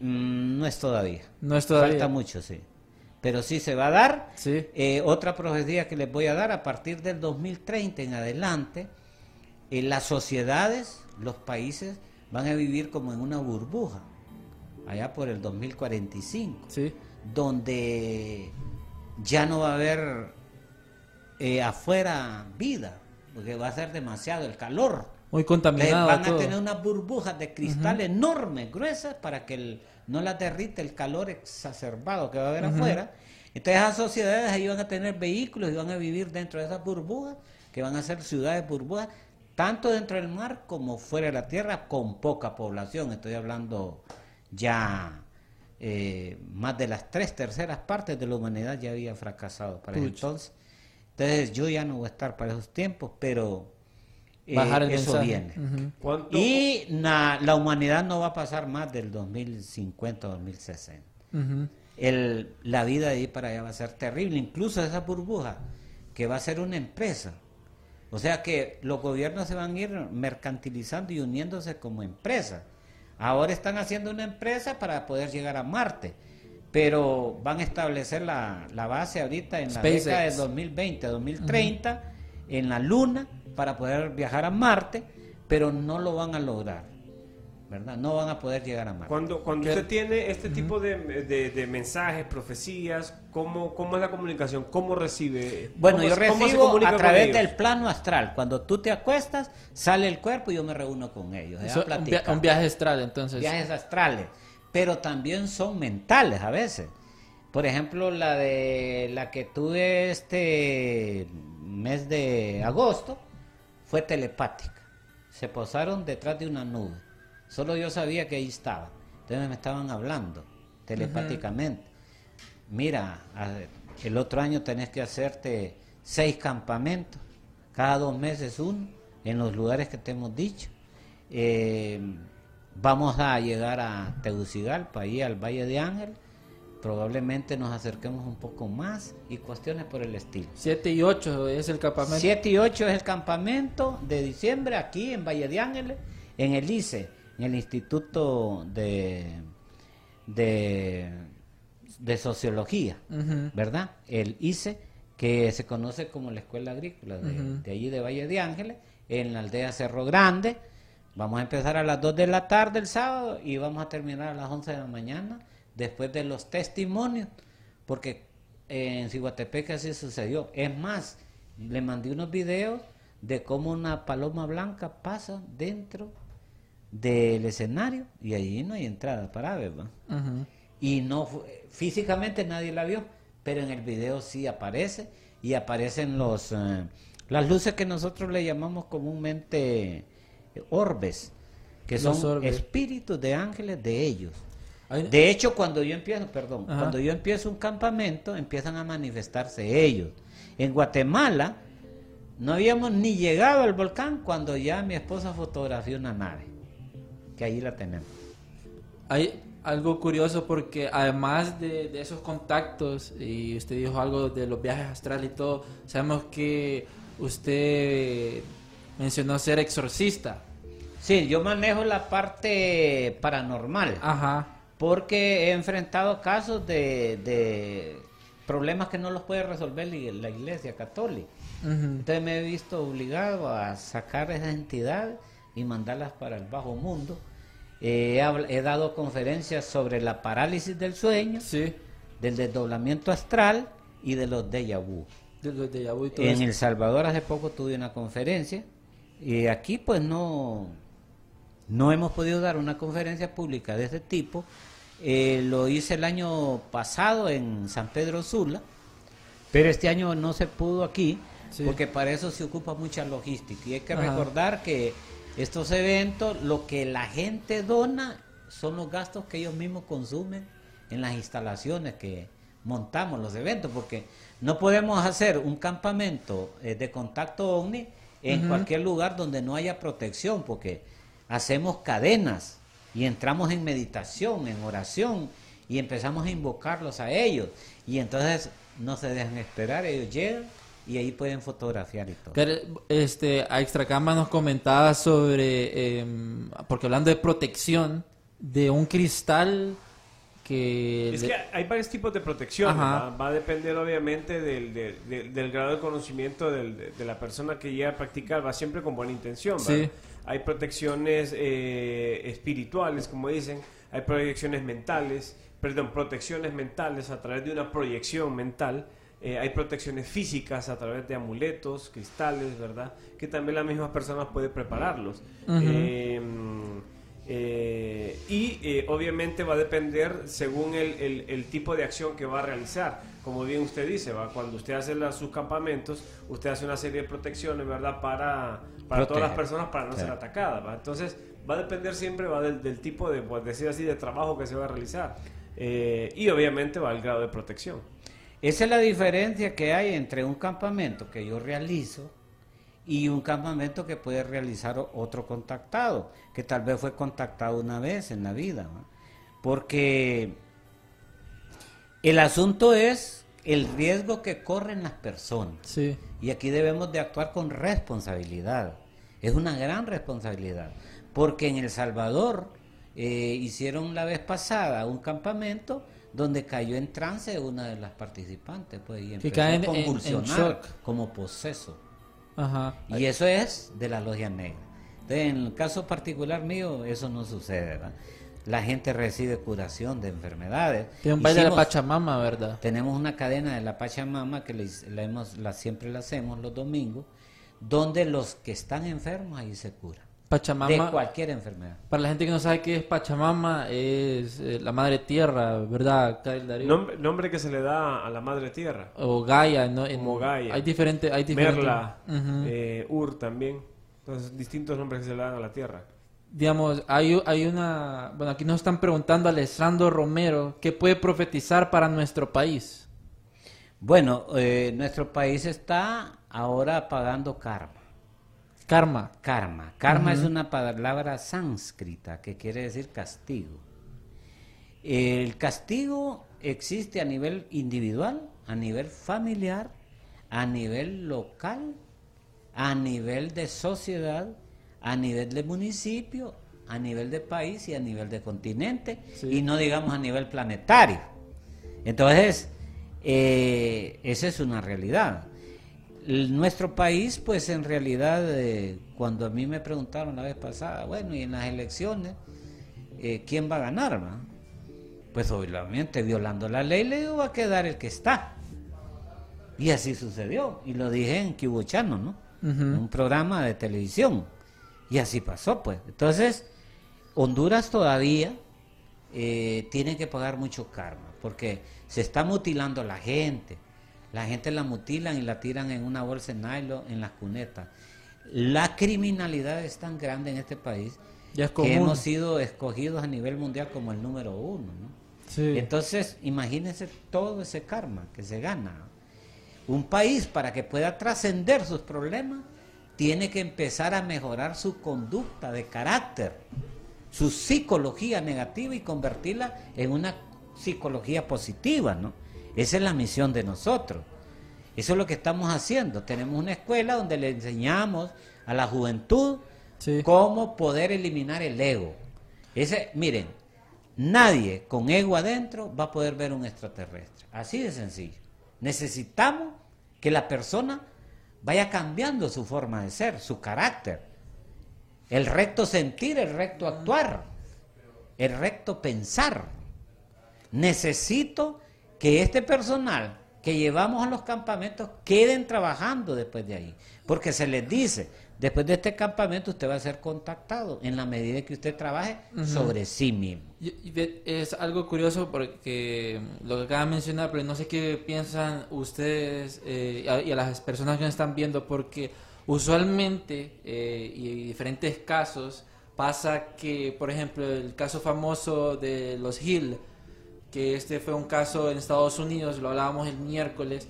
mm, no es todavía. No es todavía. Falta mucho, sí. Pero sí se va a dar. Sí. Eh, otra profecía que les voy a dar, a partir del 2030 en adelante, eh, las sociedades, los países, van a vivir como en una burbuja, allá por el 2045. Sí. donde ya no va a haber eh, afuera vida, porque va a ser demasiado el calor. Muy contaminado van a todo. tener unas burbujas de cristal enormes, gruesas, para que el- no las derrite el calor exacerbado que va a haber afuera. Entonces esas sociedades ahí van a tener vehículos y van a vivir dentro de esas burbujas, que van a ser ciudades burbujas, tanto dentro del mar como fuera de la tierra, con poca población. Estoy hablando ya eh, más de las tres terceras partes de la humanidad ya había fracasado para entonces. Entonces yo ya no voy a estar para esos tiempos, pero eh, Bajar el eso mensaje. viene. Ujú. ¿Cuánto- Y na- la humanidad no va a pasar más del 2050 o 2060. Ujú. El, la vida de ahí para allá va a ser terrible, incluso esa burbuja que va a ser una empresa. O sea que los gobiernos se van a ir mercantilizando y uniéndose como empresas. Ahora están haciendo una empresa para poder llegar a Marte, pero van a establecer la, la base ahorita en la SpaceX. década de 2020, 2030, en la Luna, para poder viajar a Marte, pero no lo van a lograr, ¿verdad? No van a poder llegar a Marte. Cuando, cuando usted tiene este tipo de, de- de mensajes, profecías, ¿cómo, ¿cómo es la comunicación? ¿Cómo recibe? Bueno, ¿Cómo yo se- cómo se recibo a con través ellos? del plano astral. Cuando tú te acuestas, sale el cuerpo y yo me reúno con ellos. Eso, un, via- platicamos. un viaje astral, entonces. Viajes astrales. Pero también son mentales a veces. Por ejemplo, la de la que tuve este mes de agosto fue telepática. Se posaron detrás de una nube. Solo yo sabía que ahí estaba. Entonces me estaban hablando telepáticamente. Mira, el otro año tenés que hacerte seis campamentos, cada dos meses uno, en los lugares que te hemos dicho. Eh, vamos a llegar a Tegucigalpa, ahí al Valle de Ángel. Probablemente nos acerquemos un poco más y cuestiones por el estilo. 7 y 8 es el campamento. 7 y 8 es el campamento de diciembre aquí en Valle de Ángeles, en el ICE, en el Instituto de, de, de Sociología. ¿verdad? El ICE, que se conoce como la Escuela Agrícola de, de allí de Valle de Ángeles, en la aldea Cerro Grande. Vamos a empezar a las 2 de la tarde el sábado y vamos a terminar a las 11 de la mañana, después de los testimonios, porque en Ciguatepec así sucedió. Es más, le mandé unos videos de cómo una paloma blanca pasa dentro del escenario y allí no hay entrada para ver. Ujú. y no físicamente nadie la vio, pero en el video sí aparece y aparecen los eh, las luces que nosotros le llamamos comúnmente orbes, que son orbes. espíritus de ángeles de ellos. De hecho, cuando yo empiezo, perdón, Ajá. cuando yo empiezo un campamento, empiezan a manifestarse ellos. En Guatemala no habíamos ni llegado al volcán cuando ya mi esposa fotografió una nave, que ahí la tenemos. Hay algo curioso porque además de, de esos contactos, y usted dijo algo de los viajes astrales y todo, sabemos que usted mencionó ser exorcista. Sí, yo manejo la parte paranormal. Ajá. Porque he enfrentado casos de, de problemas que no los puede resolver la iglesia católica. Ujú. Entonces me he visto obligado a sacar esas entidades y mandarlas para el bajo mundo. Eh, he, dado conferencias sobre la parálisis del sueño, Sí. del desdoblamiento astral y de los déjà vu. De los déjà vu y todo En eso. El Salvador hace poco tuve una conferencia y aquí pues no, no hemos podido dar una conferencia pública de este tipo. Eh, lo hice el año pasado en San Pedro Sula, pero este año no se pudo aquí Sí. porque para eso se ocupa mucha logística y hay que Ajá. recordar que estos eventos, lo que la gente dona son los gastos que ellos mismos consumen en las instalaciones que montamos los eventos, porque no podemos hacer un campamento eh, de contacto ovni en cualquier lugar donde no haya protección, porque hacemos cadenas y entramos en meditación, en oración y empezamos a invocarlos a ellos y entonces no se dejan esperar, ellos llegan y ahí pueden fotografiar y todo. Este, a Extracama nos comentaba sobre, em, porque hablando de protección, de un cristal que... Es que hay varios tipos de protección. Va, va a depender obviamente del, del- del- del grado de conocimiento del- de, la persona que llega a practicar. Va siempre con buena intención. Sí. Hay protecciones eh, espirituales, como dicen. Hay protecciones mentales. perdón, protecciones mentales a través de una proyección mental. Eh, hay protecciones físicas a través de amuletos, cristales, ¿verdad? Que también las mismas personas pueden prepararlos. Eh, eh, y eh, obviamente va a depender según el, el- el tipo de acción que va a realizar. Como bien usted dice, ¿va? cuando usted hace la- sus campamentos, usted hace una serie de protecciones, ¿verdad? Para, para todas las personas para no ser atacadas. ¿va? Entonces, va a depender siempre va del, del tipo de, por decir así, de trabajo que se va a realizar. Eh, y obviamente va al grado de protección. Esa es la diferencia que hay entre un campamento que yo realizo y un campamento que puede realizar otro contactado, que tal vez fue contactado una vez en la vida. ¿no? Porque el asunto es el riesgo que corren las personas. Sí. Y aquí debemos de actuar con responsabilidad. Es una gran responsabilidad. Porque en El Salvador eh, hicieron la vez pasada un campamento donde cayó en trance una de las participantes. Pues, y empezó cae en- a en- en convulsionar shock. como poseso. Ajá. Y eso es de la logia negra. Entonces, en el caso particular mío, eso no sucede. ¿verdad? La gente recibe curación de enfermedades. Tiene un baile de la Pachamama, ¿verdad? tenemos una cadena de la Pachamama que le hice- la hemos, la, siempre la hacemos los domingos, donde los que están enfermos ahí se curan. De Pachamama, cualquier enfermedad. para la gente que no sabe qué es Pachamama, es eh, la madre tierra, ¿verdad, Kyle Darío? Nombre, nombre que se le da a la madre tierra. O Gaia, ¿no? En- Como Gaia. Hay diferentes... Hay diferentes Merla, eh, Ur también. Entonces, distintos nombres que se le dan a la tierra. Digamos, hay, hay una... Bueno, aquí nos están preguntando Alessandro Romero, ¿qué puede profetizar para nuestro país? Bueno, eh, nuestro país está ahora pagando karma. Karma. Karma. Karma es una palabra sánscrita que quiere decir castigo. El castigo existe a nivel individual, a nivel familiar, a nivel local, a nivel de sociedad, a nivel de municipio, a nivel de país y a nivel de continente, y no digamos a nivel planetario. Entonces, eh, esa es una realidad. El- nuestro país, pues en realidad, eh, cuando a mí me preguntaron la vez pasada, bueno, y en las elecciones, eh, ¿quién va a ganar? Pues obviamente, violando la ley, le va a quedar el que está. Y así sucedió. Y lo dije en Kibuchano, ¿no? En un programa de televisión. Y así pasó, pues. Entonces, Honduras todavía eh, tiene que pagar mucho karma, porque se está mutilando la gente. La gente la mutilan y la tiran en una bolsa de nylon en las cunetas. La criminalidad es tan grande en este país Ya es que hemos sido escogidos a nivel mundial como el número uno. ¿no? Sí. Entonces, imagínense todo ese karma que se gana. Un país para que pueda trascender sus problemas tiene que empezar a mejorar su conducta de carácter, su psicología negativa y convertirla en una psicología positiva, ¿no? Esa es la misión de nosotros. Eso es lo que estamos haciendo. Tenemos una escuela donde le enseñamos a la juventud Sí. cómo poder eliminar el ego. Ese, miren, nadie con ego adentro va a poder ver un extraterrestre. Así de sencillo. Necesitamos que la persona vaya cambiando su forma de ser, su carácter. El recto sentir, el recto actuar, el recto pensar. Necesito que este personal que llevamos a los campamentos queden trabajando después de ahí. Porque se les dice, después de este campamento usted va a ser contactado en la medida que usted trabaje sobre sí mismo. Y- Es algo curioso porque lo que acaba de mencionar, pero no sé qué piensan ustedes eh, y a- y a las personas que nos están viendo, porque usualmente eh, y en diferentes casos pasa que, por ejemplo, el caso famoso de los Hill, que este fue un caso en Estados Unidos, lo hablábamos el miércoles,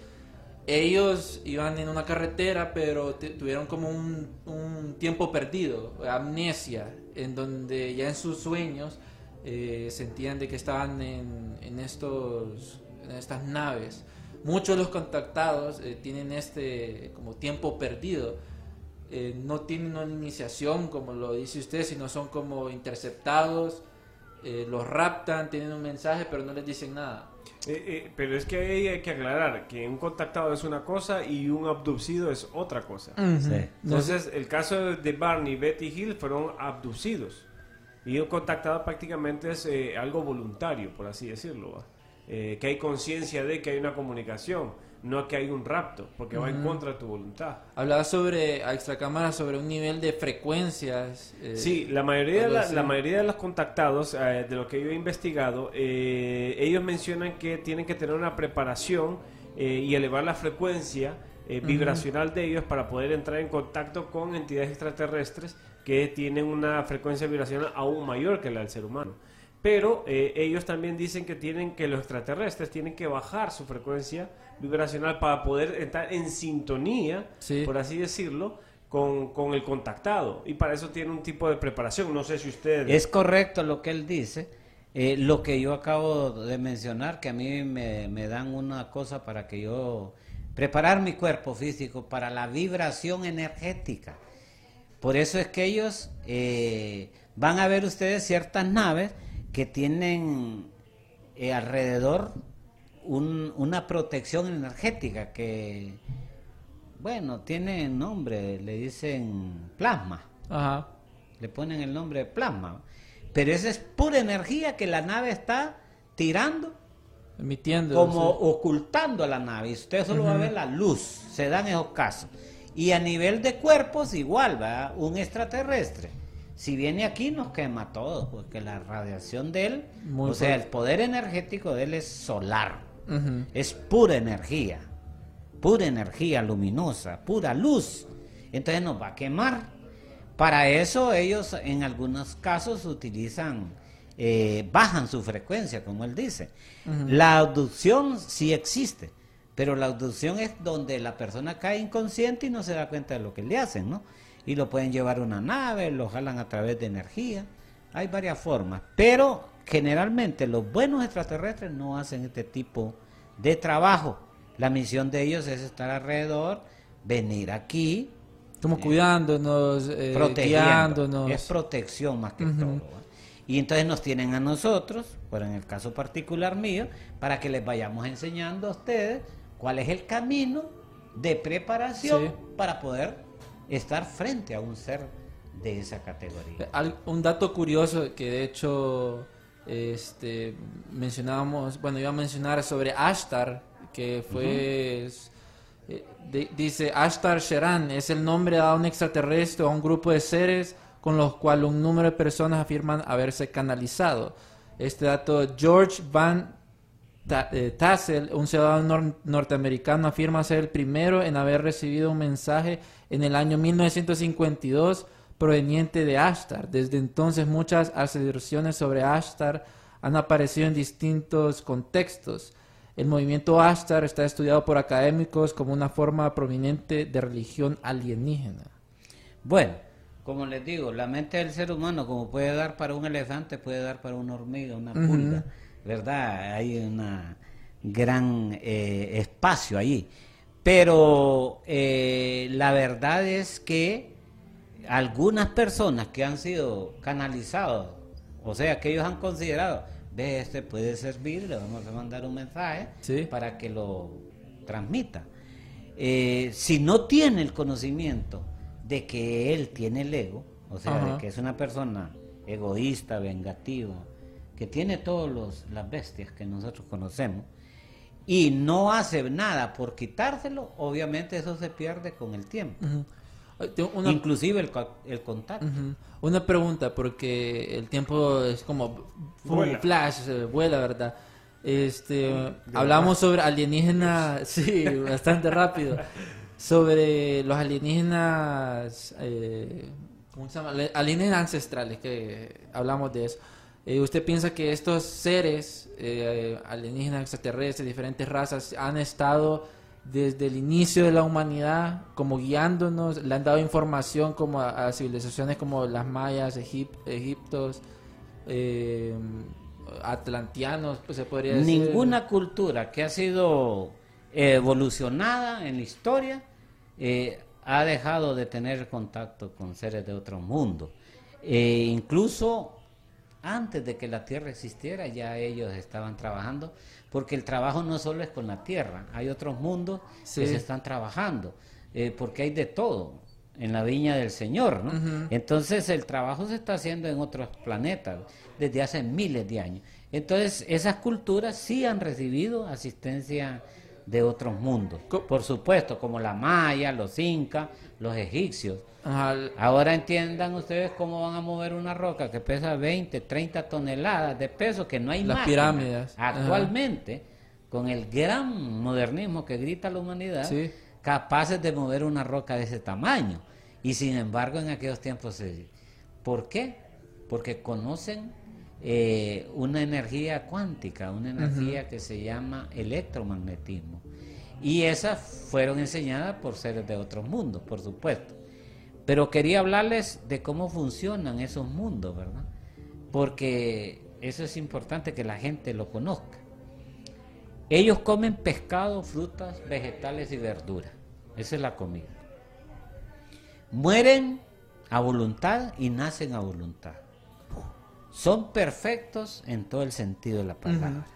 ellos iban en una carretera, pero tuvieron como un, un tiempo perdido, amnesia, en donde ya en sus sueños eh, sentían de que estaban en, en estos, en estas naves. Muchos de los contactados eh, tienen este como tiempo perdido. Eh, no tienen una iniciación, como lo dice usted, sino son como interceptados, eh, los raptan, tienen un mensaje, pero no les dicen nada. Eh, eh, pero es que ahí hay que aclarar que un contactado es una cosa y un abducido es otra cosa. Sí. Entonces, el caso de Barney y Betty Hill fueron abducidos. Y un contactado prácticamente es eh, algo voluntario, por así decirlo. Eh, que hay conciencia de que hay una comunicación, no que hay un rapto, porque va en contra de tu voluntad. Hablaba sobre, a extracámara, sobre un nivel de frecuencias. eh, Sí, la mayoría, de la, mayoría de los contactados, eh, de lo que yo he investigado, eh, ellos mencionan que tienen que tener una preparación y elevar la frecuencia vibracional de ellos para poder entrar en contacto con entidades extraterrestres que tienen una frecuencia vibracional aún mayor que la del ser humano. Pero eh, ellos también dicen que tienen que los extraterrestres tienen que bajar su frecuencia vibracional para poder estar en sintonía, Sí. por así decirlo, con, con el contactado. Y para eso tiene un tipo de preparación. No sé si usted... Es correcto lo que él dice. Eh, lo que yo acabo de mencionar, que a mí me, me dan una cosa para que yo preparar mi cuerpo físico para la vibración energética. Por eso es que ellos eh, van a ver ustedes ciertas naves que tienen eh, alrededor un- una protección energética que, bueno, tiene nombre, le dicen plasma Ajá. le ponen el nombre de plasma. Pero esa es pura energía que la nave está tirando, Emitiendo. como sí. ocultando a la nave. Y usted solo va a ver la luz, se dan esos casos. Y a nivel de cuerpos, igual, va un extraterrestre. Si viene aquí, nos quema a todos, porque la radiación de él, Muy o sea, el poder energético de él es solar. Es pura energía, pura energía luminosa, pura luz. Entonces nos va a quemar. Para eso ellos en algunos casos utilizan, eh, bajan su frecuencia, como él dice. La abducción sí existe, pero la abducción es donde la persona cae inconsciente y no se da cuenta de lo que le hacen, ¿no? Y lo pueden llevar a una nave, lo jalan a través de energía. Hay varias formas, pero generalmente los buenos extraterrestres no hacen este tipo de trabajo. La misión de ellos es estar alrededor, venir aquí, Como cuidándonos, eh, protegiendo. guiándonos. Es protección más que todo. Y entonces nos tienen a nosotros, pero en el caso particular mío, para que les vayamos enseñando a ustedes cuál es el camino de preparación Sí. para poder estar frente a un ser de esa categoría. Un dato curioso que de hecho este, mencionábamos, bueno, iba a mencionar sobre Ashtar, que fue, eh, de- dice Ashtar Sheran, es el nombre dado a un extraterrestre o a un grupo de seres con los cuales un número de personas afirman haberse canalizado. Este dato, George Van eh, Tassel, un ciudadano nor- norteamericano, afirma ser el primero en haber recibido un mensaje en el año 1952 proveniente de Ashtar. Desde entonces muchas aserciones sobre Ashtar han aparecido en distintos contextos. El movimiento Ashtar está estudiado por académicos como una forma prominente de religión alienígena. Bueno, como les digo, la mente del ser humano, como puede dar para un elefante, puede dar para una hormiga, una pulga, ¿verdad? Hay un gran eh, espacio ahí. Pero eh, la verdad es que algunas personas que han sido canalizados, o sea, que ellos han considerado, ve, este puede servir, le vamos a mandar un mensaje Sí. para que lo transmita. Eh, si no tiene el conocimiento de que él tiene el ego, o sea, Ajá. de que es una persona egoísta, vengativa, que tiene todas las bestias que nosotros conocemos, y no hace nada por quitárselo, obviamente eso se pierde con el tiempo. Una- Inclusive el, el contacto. Ujú. Una pregunta, porque el tiempo es como un Vuela. flash, vuela, ¿verdad? Este, hablamos sobre alienígenas, sí, bastante rápido, sobre los alienígenas, eh, ¿cómo se llama? Alienígenas ancestrales, que hablamos de eso. Eh, ¿Usted piensa que estos seres eh, alienígenas extraterrestres, diferentes razas, han estado desde el inicio de la humanidad como guiándonos? ¿Le han dado información como a, civilizaciones como las mayas, Egip- egiptos, eh, atlantianos, pues se podría decir? Ninguna cultura que ha sido evolucionada en la historia eh, ha dejado de tener contacto con seres de otro mundo. Eh, incluso antes de que la Tierra existiera ya ellos estaban trabajando, porque el trabajo no solo es con la Tierra, hay otros mundos Sí. que se están trabajando, eh, porque hay de todo. en la viña del Señor, ¿no? Entonces el trabajo se está haciendo en otros planetas desde hace miles de años. Entonces esas culturas sí han recibido asistencia de otros mundos, por supuesto, como la maya, los incas, los egipcios. Ajá, Ahora entiendan ustedes cómo van a mover una roca que pesa 20, 30 toneladas de peso, que no hay Las pirámides. Ajá. Actualmente, con el gran modernismo que grita la humanidad, Sí. capaces de mover una roca de ese tamaño. Y sin embargo, en aquellos tiempos se... ¿Por qué? Porque conocen eh, una energía cuántica, una energía que se llama electromagnetismo. Y esas fueron enseñadas por seres de otros mundos, por supuesto. Pero quería hablarles de cómo funcionan esos mundos, ¿verdad? Porque eso es importante que la gente lo conozca. Ellos comen pescado, frutas, vegetales y verduras. Esa es la comida. Mueren a voluntad y nacen a voluntad. Son perfectos en todo el sentido de la palabra.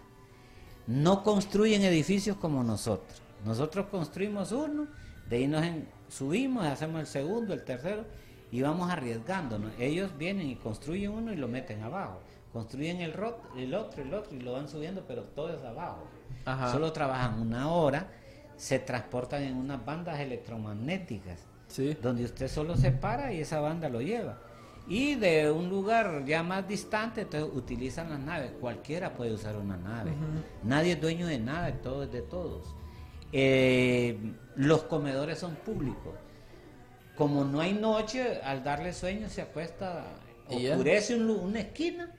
No construyen edificios como nosotros. Nosotros construimos uno, de ahí nos en- subimos, hacemos el segundo, el tercero y vamos arriesgándonos. Ellos vienen y construyen uno y lo meten abajo. Construyen el, el otro, el otro y lo van subiendo, pero todo es abajo. Ajá. Solo trabajan una hora, se transportan en unas bandas electromagnéticas sí. donde usted solo se para y esa banda lo lleva. Y de un lugar ya más distante, entonces utilizan las naves. Cualquiera puede usar una nave. Nadie es dueño de nada, todo es de todos. Eh, los comedores son públicos. Como no hay noche, al darle sueño se acuesta, oscurece un una esquina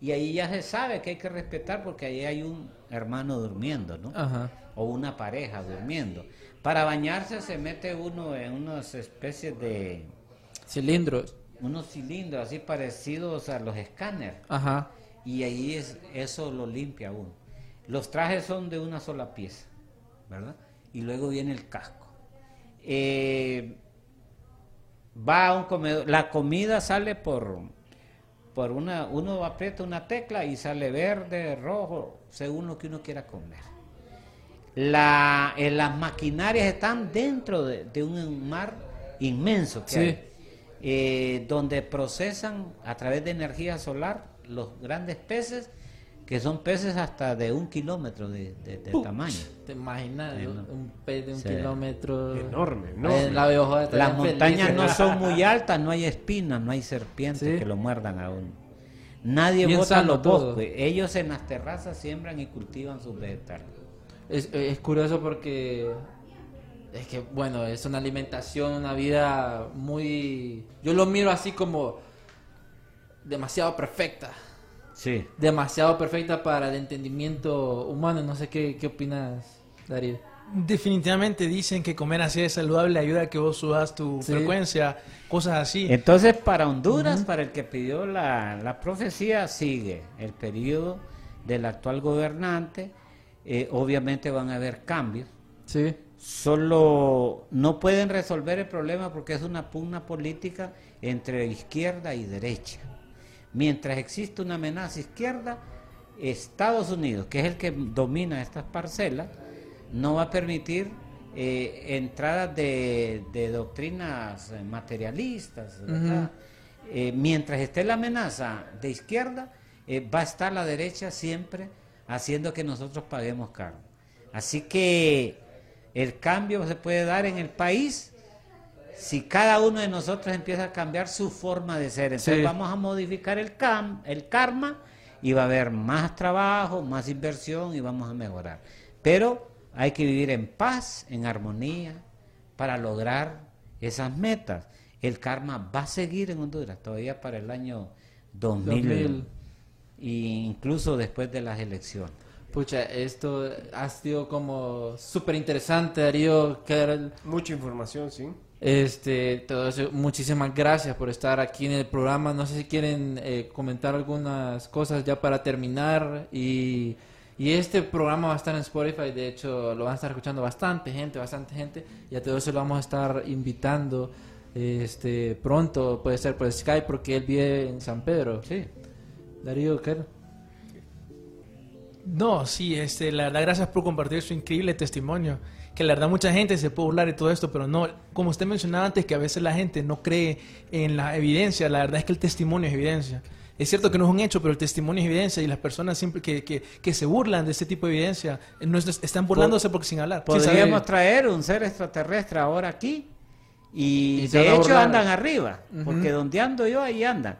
y ahí ya se sabe que hay que respetar porque ahí hay un hermano durmiendo, ¿no? Ajá. o una pareja durmiendo. Para bañarse se mete uno en unas especies de Cilindros. Unos cilindros así parecidos a los escáneres Ajá. y ahí es eso lo limpia uno. Los trajes son de una sola pieza, ¿verdad? Y luego viene el casco. Eh, va a un comedor, la comida sale por por una uno aprieta una tecla y sale verde, rojo, según lo que uno quiera comer. La, eh, las maquinarias están dentro de, de un mar inmenso que Sí. hay, eh, donde procesan a través de energía solar los grandes peces, que son peces hasta de un kilómetro de, de- de Puch. tamaño. ¿Te imaginas? Un pez de un Sí. kilómetro. Enorme, enorme. Eh, la Las feliz. montañas no son muy altas, no hay espinas, no hay serpientes Sí. que lo muerdan a uno. Nadie Bien bota los todo. bosques. Ellos en las terrazas siembran y cultivan sus vegetales. Es, es curioso porque es que, bueno, es una alimentación, una vida muy... Yo lo miro así como demasiado perfecta. Sí. Demasiado perfecta para el entendimiento humano. No sé qué, qué opinas, Darío. Definitivamente dicen que comer así es saludable, ayuda a que vos subas tu Sí. frecuencia, cosas así. Entonces, para Honduras, para el que pidió la, la profecía, sigue el periodo del actual gobernante. Eh, obviamente van a haber cambios. Sí. Solo no pueden resolver el problema porque es una pugna política entre izquierda y derecha. Mientras existe una amenaza izquierda, Estados Unidos, que es el que domina estas parcelas, no va a permitir eh, entradas de, de doctrinas eh, materialistas. ¿verdad? Eh, mientras esté la amenaza de izquierda, eh, va a estar la derecha siempre haciendo que nosotros paguemos caro. Así que el cambio se puede dar en el país si cada uno de nosotros empieza a cambiar su forma de ser. Entonces Sí. vamos a modificar el, cam el karma y va a haber más trabajo, más inversión y vamos a mejorar. Pero hay que vivir en paz, en armonía, para lograr esas metas. El karma va a seguir en Honduras todavía para el año 2000, 2000. e incluso después de las elecciones. Pucha, esto ha sido como súper interesante, Darío. Carol. Mucha información, sí. Este, todo eso, muchísimas gracias por estar aquí en el programa. No sé si quieren eh, comentar algunas cosas ya para terminar. Y, y este programa va a estar en Spotify. De hecho, lo van a estar escuchando bastante gente, bastante gente. Y a todo eso lo vamos a estar invitando este pronto. Puede ser por Skype porque él vive en San Pedro. Sí. Darío, ¿qué? No, sí, este, la verdad, gracias por compartir su increíble testimonio. Que la verdad, mucha gente se puede burlar de todo esto, pero no, como usted mencionaba antes, que a veces la gente no cree en la evidencia. La verdad es que el testimonio es evidencia. Es cierto que no es un hecho, pero el testimonio es evidencia y las personas siempre que, que, que se burlan de este tipo de evidencia no es- están burlándose porque sin hablar. sin. Podríamos traer un ser extraterrestre ahora aquí y, Y de hecho burlar. andan arriba, porque donde ando yo ahí andan.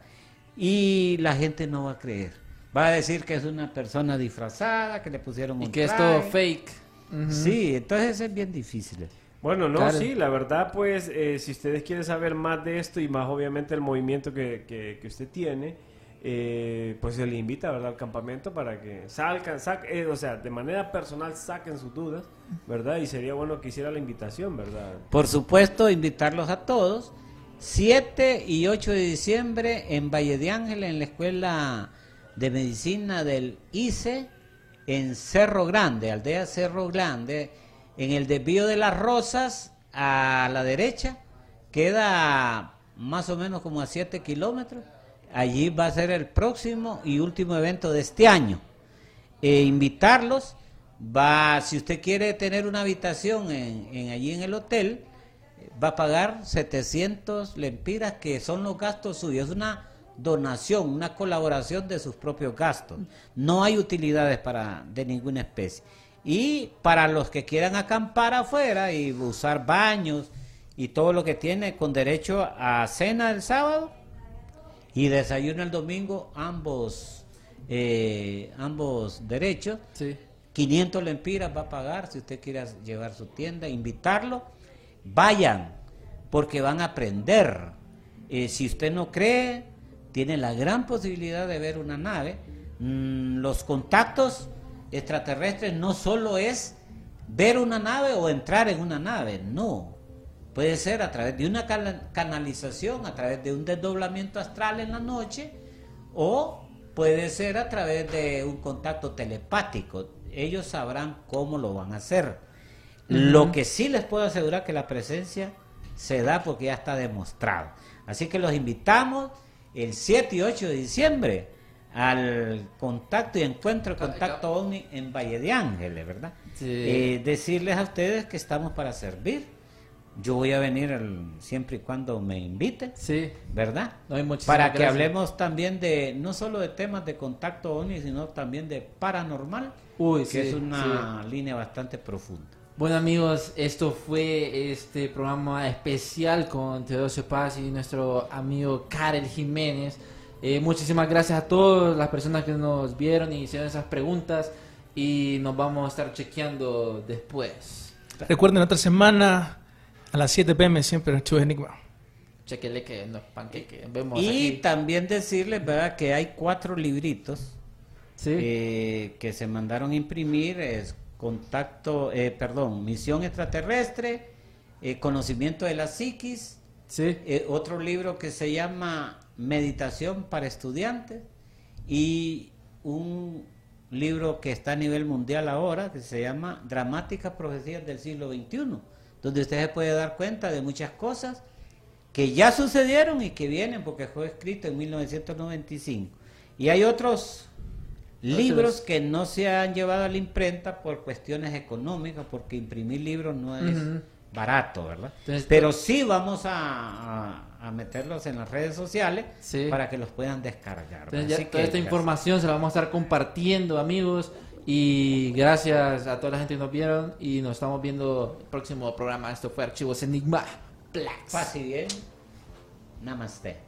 Y la gente no va a creer. Va a decir que es una persona disfrazada, que le pusieron un Y que es todo fake. Sí, entonces es bien difícil. Bueno, no, Claro. sí, la verdad, pues, eh, si ustedes quieren saber más de esto y más obviamente el movimiento que, que, que usted tiene, eh, pues se le invita, ¿verdad?, al campamento para que salgan, sac- eh, o sea, de manera personal saquen sus dudas, ¿verdad? Y sería bueno que hiciera la invitación, ¿verdad? Por supuesto, invitarlos a todos. 7 y 8 de diciembre en Valle de Ángel, en la Escuela de Medicina del ICE, en Cerro Grande, aldea Cerro Grande, en el desvío de las Rosas, a la derecha, queda más o menos como a 7 kilómetros. Allí va a ser el próximo y último evento de este año eh, invitarlos. Va, si usted quiere tener una habitación en, allí en el hotel, va a pagar 700 lempiras que son los gastos suyos. Es una donación, una colaboración de sus propios gastos. No hay utilidades para de ninguna especie. Y para los que quieran acampar afuera y usar baños y todo lo que tiene con derecho a cena el sábado, y desayuno el domingo, ambos, eh, ambos derechos. Sí. 500 lempiras va a pagar si usted quiere llevar su tienda, invitarlo. Vayan, porque van a aprender. Eh, si usted no cree, tiene la gran posibilidad de ver una nave. Mm, los contactos extraterrestres no solo es ver una nave o entrar en una nave, no. Puede ser a través de una canalización, a través de un desdoblamiento astral en la noche, o puede ser a través de un contacto telepático. Ellos sabrán cómo lo van a hacer. Lo que sí les puedo asegurar que la presencia se da porque ya está demostrado. Así que los invitamos el 7 y 8 de diciembre al contacto y encuentro contacto OVNI en Valle de Ángeles, ¿verdad? Sí. Eh, decirles a ustedes que estamos para servir. Yo voy a venir el- siempre y cuando me inviten, Sí. ¿verdad? No, y muchísimas Para que gracias. hablemos también de, no solo de temas de contacto OVNI, sino también de paranormal, Uy, que sí, es una línea bastante profunda. Bueno amigos, esto fue este programa especial con Teodosio Paz y nuestro amigo Karel Jiménez. Eh, muchísimas gracias a todas las personas que nos vieron y hicieron esas preguntas y nos vamos a estar chequeando después. Recuerden, otra semana a las 7 pm siempre Archivos Enigma. Chequele que no es panqueque. Vemos Y aquí. también decirles, ¿verdad?, que hay cuatro libritos Sí. eh, que se mandaron a imprimir, es contacto, eh, perdón, misión extraterrestre, eh, conocimiento de la psiquis, sí. eh, otro libro que se llama Meditación para estudiantes y un libro que está a nivel mundial ahora que se llama Dramáticas Profecías del siglo XXI, donde usted se puede dar cuenta de muchas cosas que ya sucedieron y que vienen porque fue escrito en 1995. Y hay otros libros que no se han llevado a la imprenta por cuestiones económicas, porque imprimir libros no es barato, ¿verdad? Entonces, Pero sí vamos a, a- a meterlos en las redes sociales Sí. para que los puedan descargar. Entonces, ya Así toda que, esta información se la vamos a estar compartiendo, amigos. Y gracias a toda la gente que nos vieron. Y nos estamos viendo el próximo programa. Esto fue Archivos Enigma. Plax. Paz y bien. Namaste.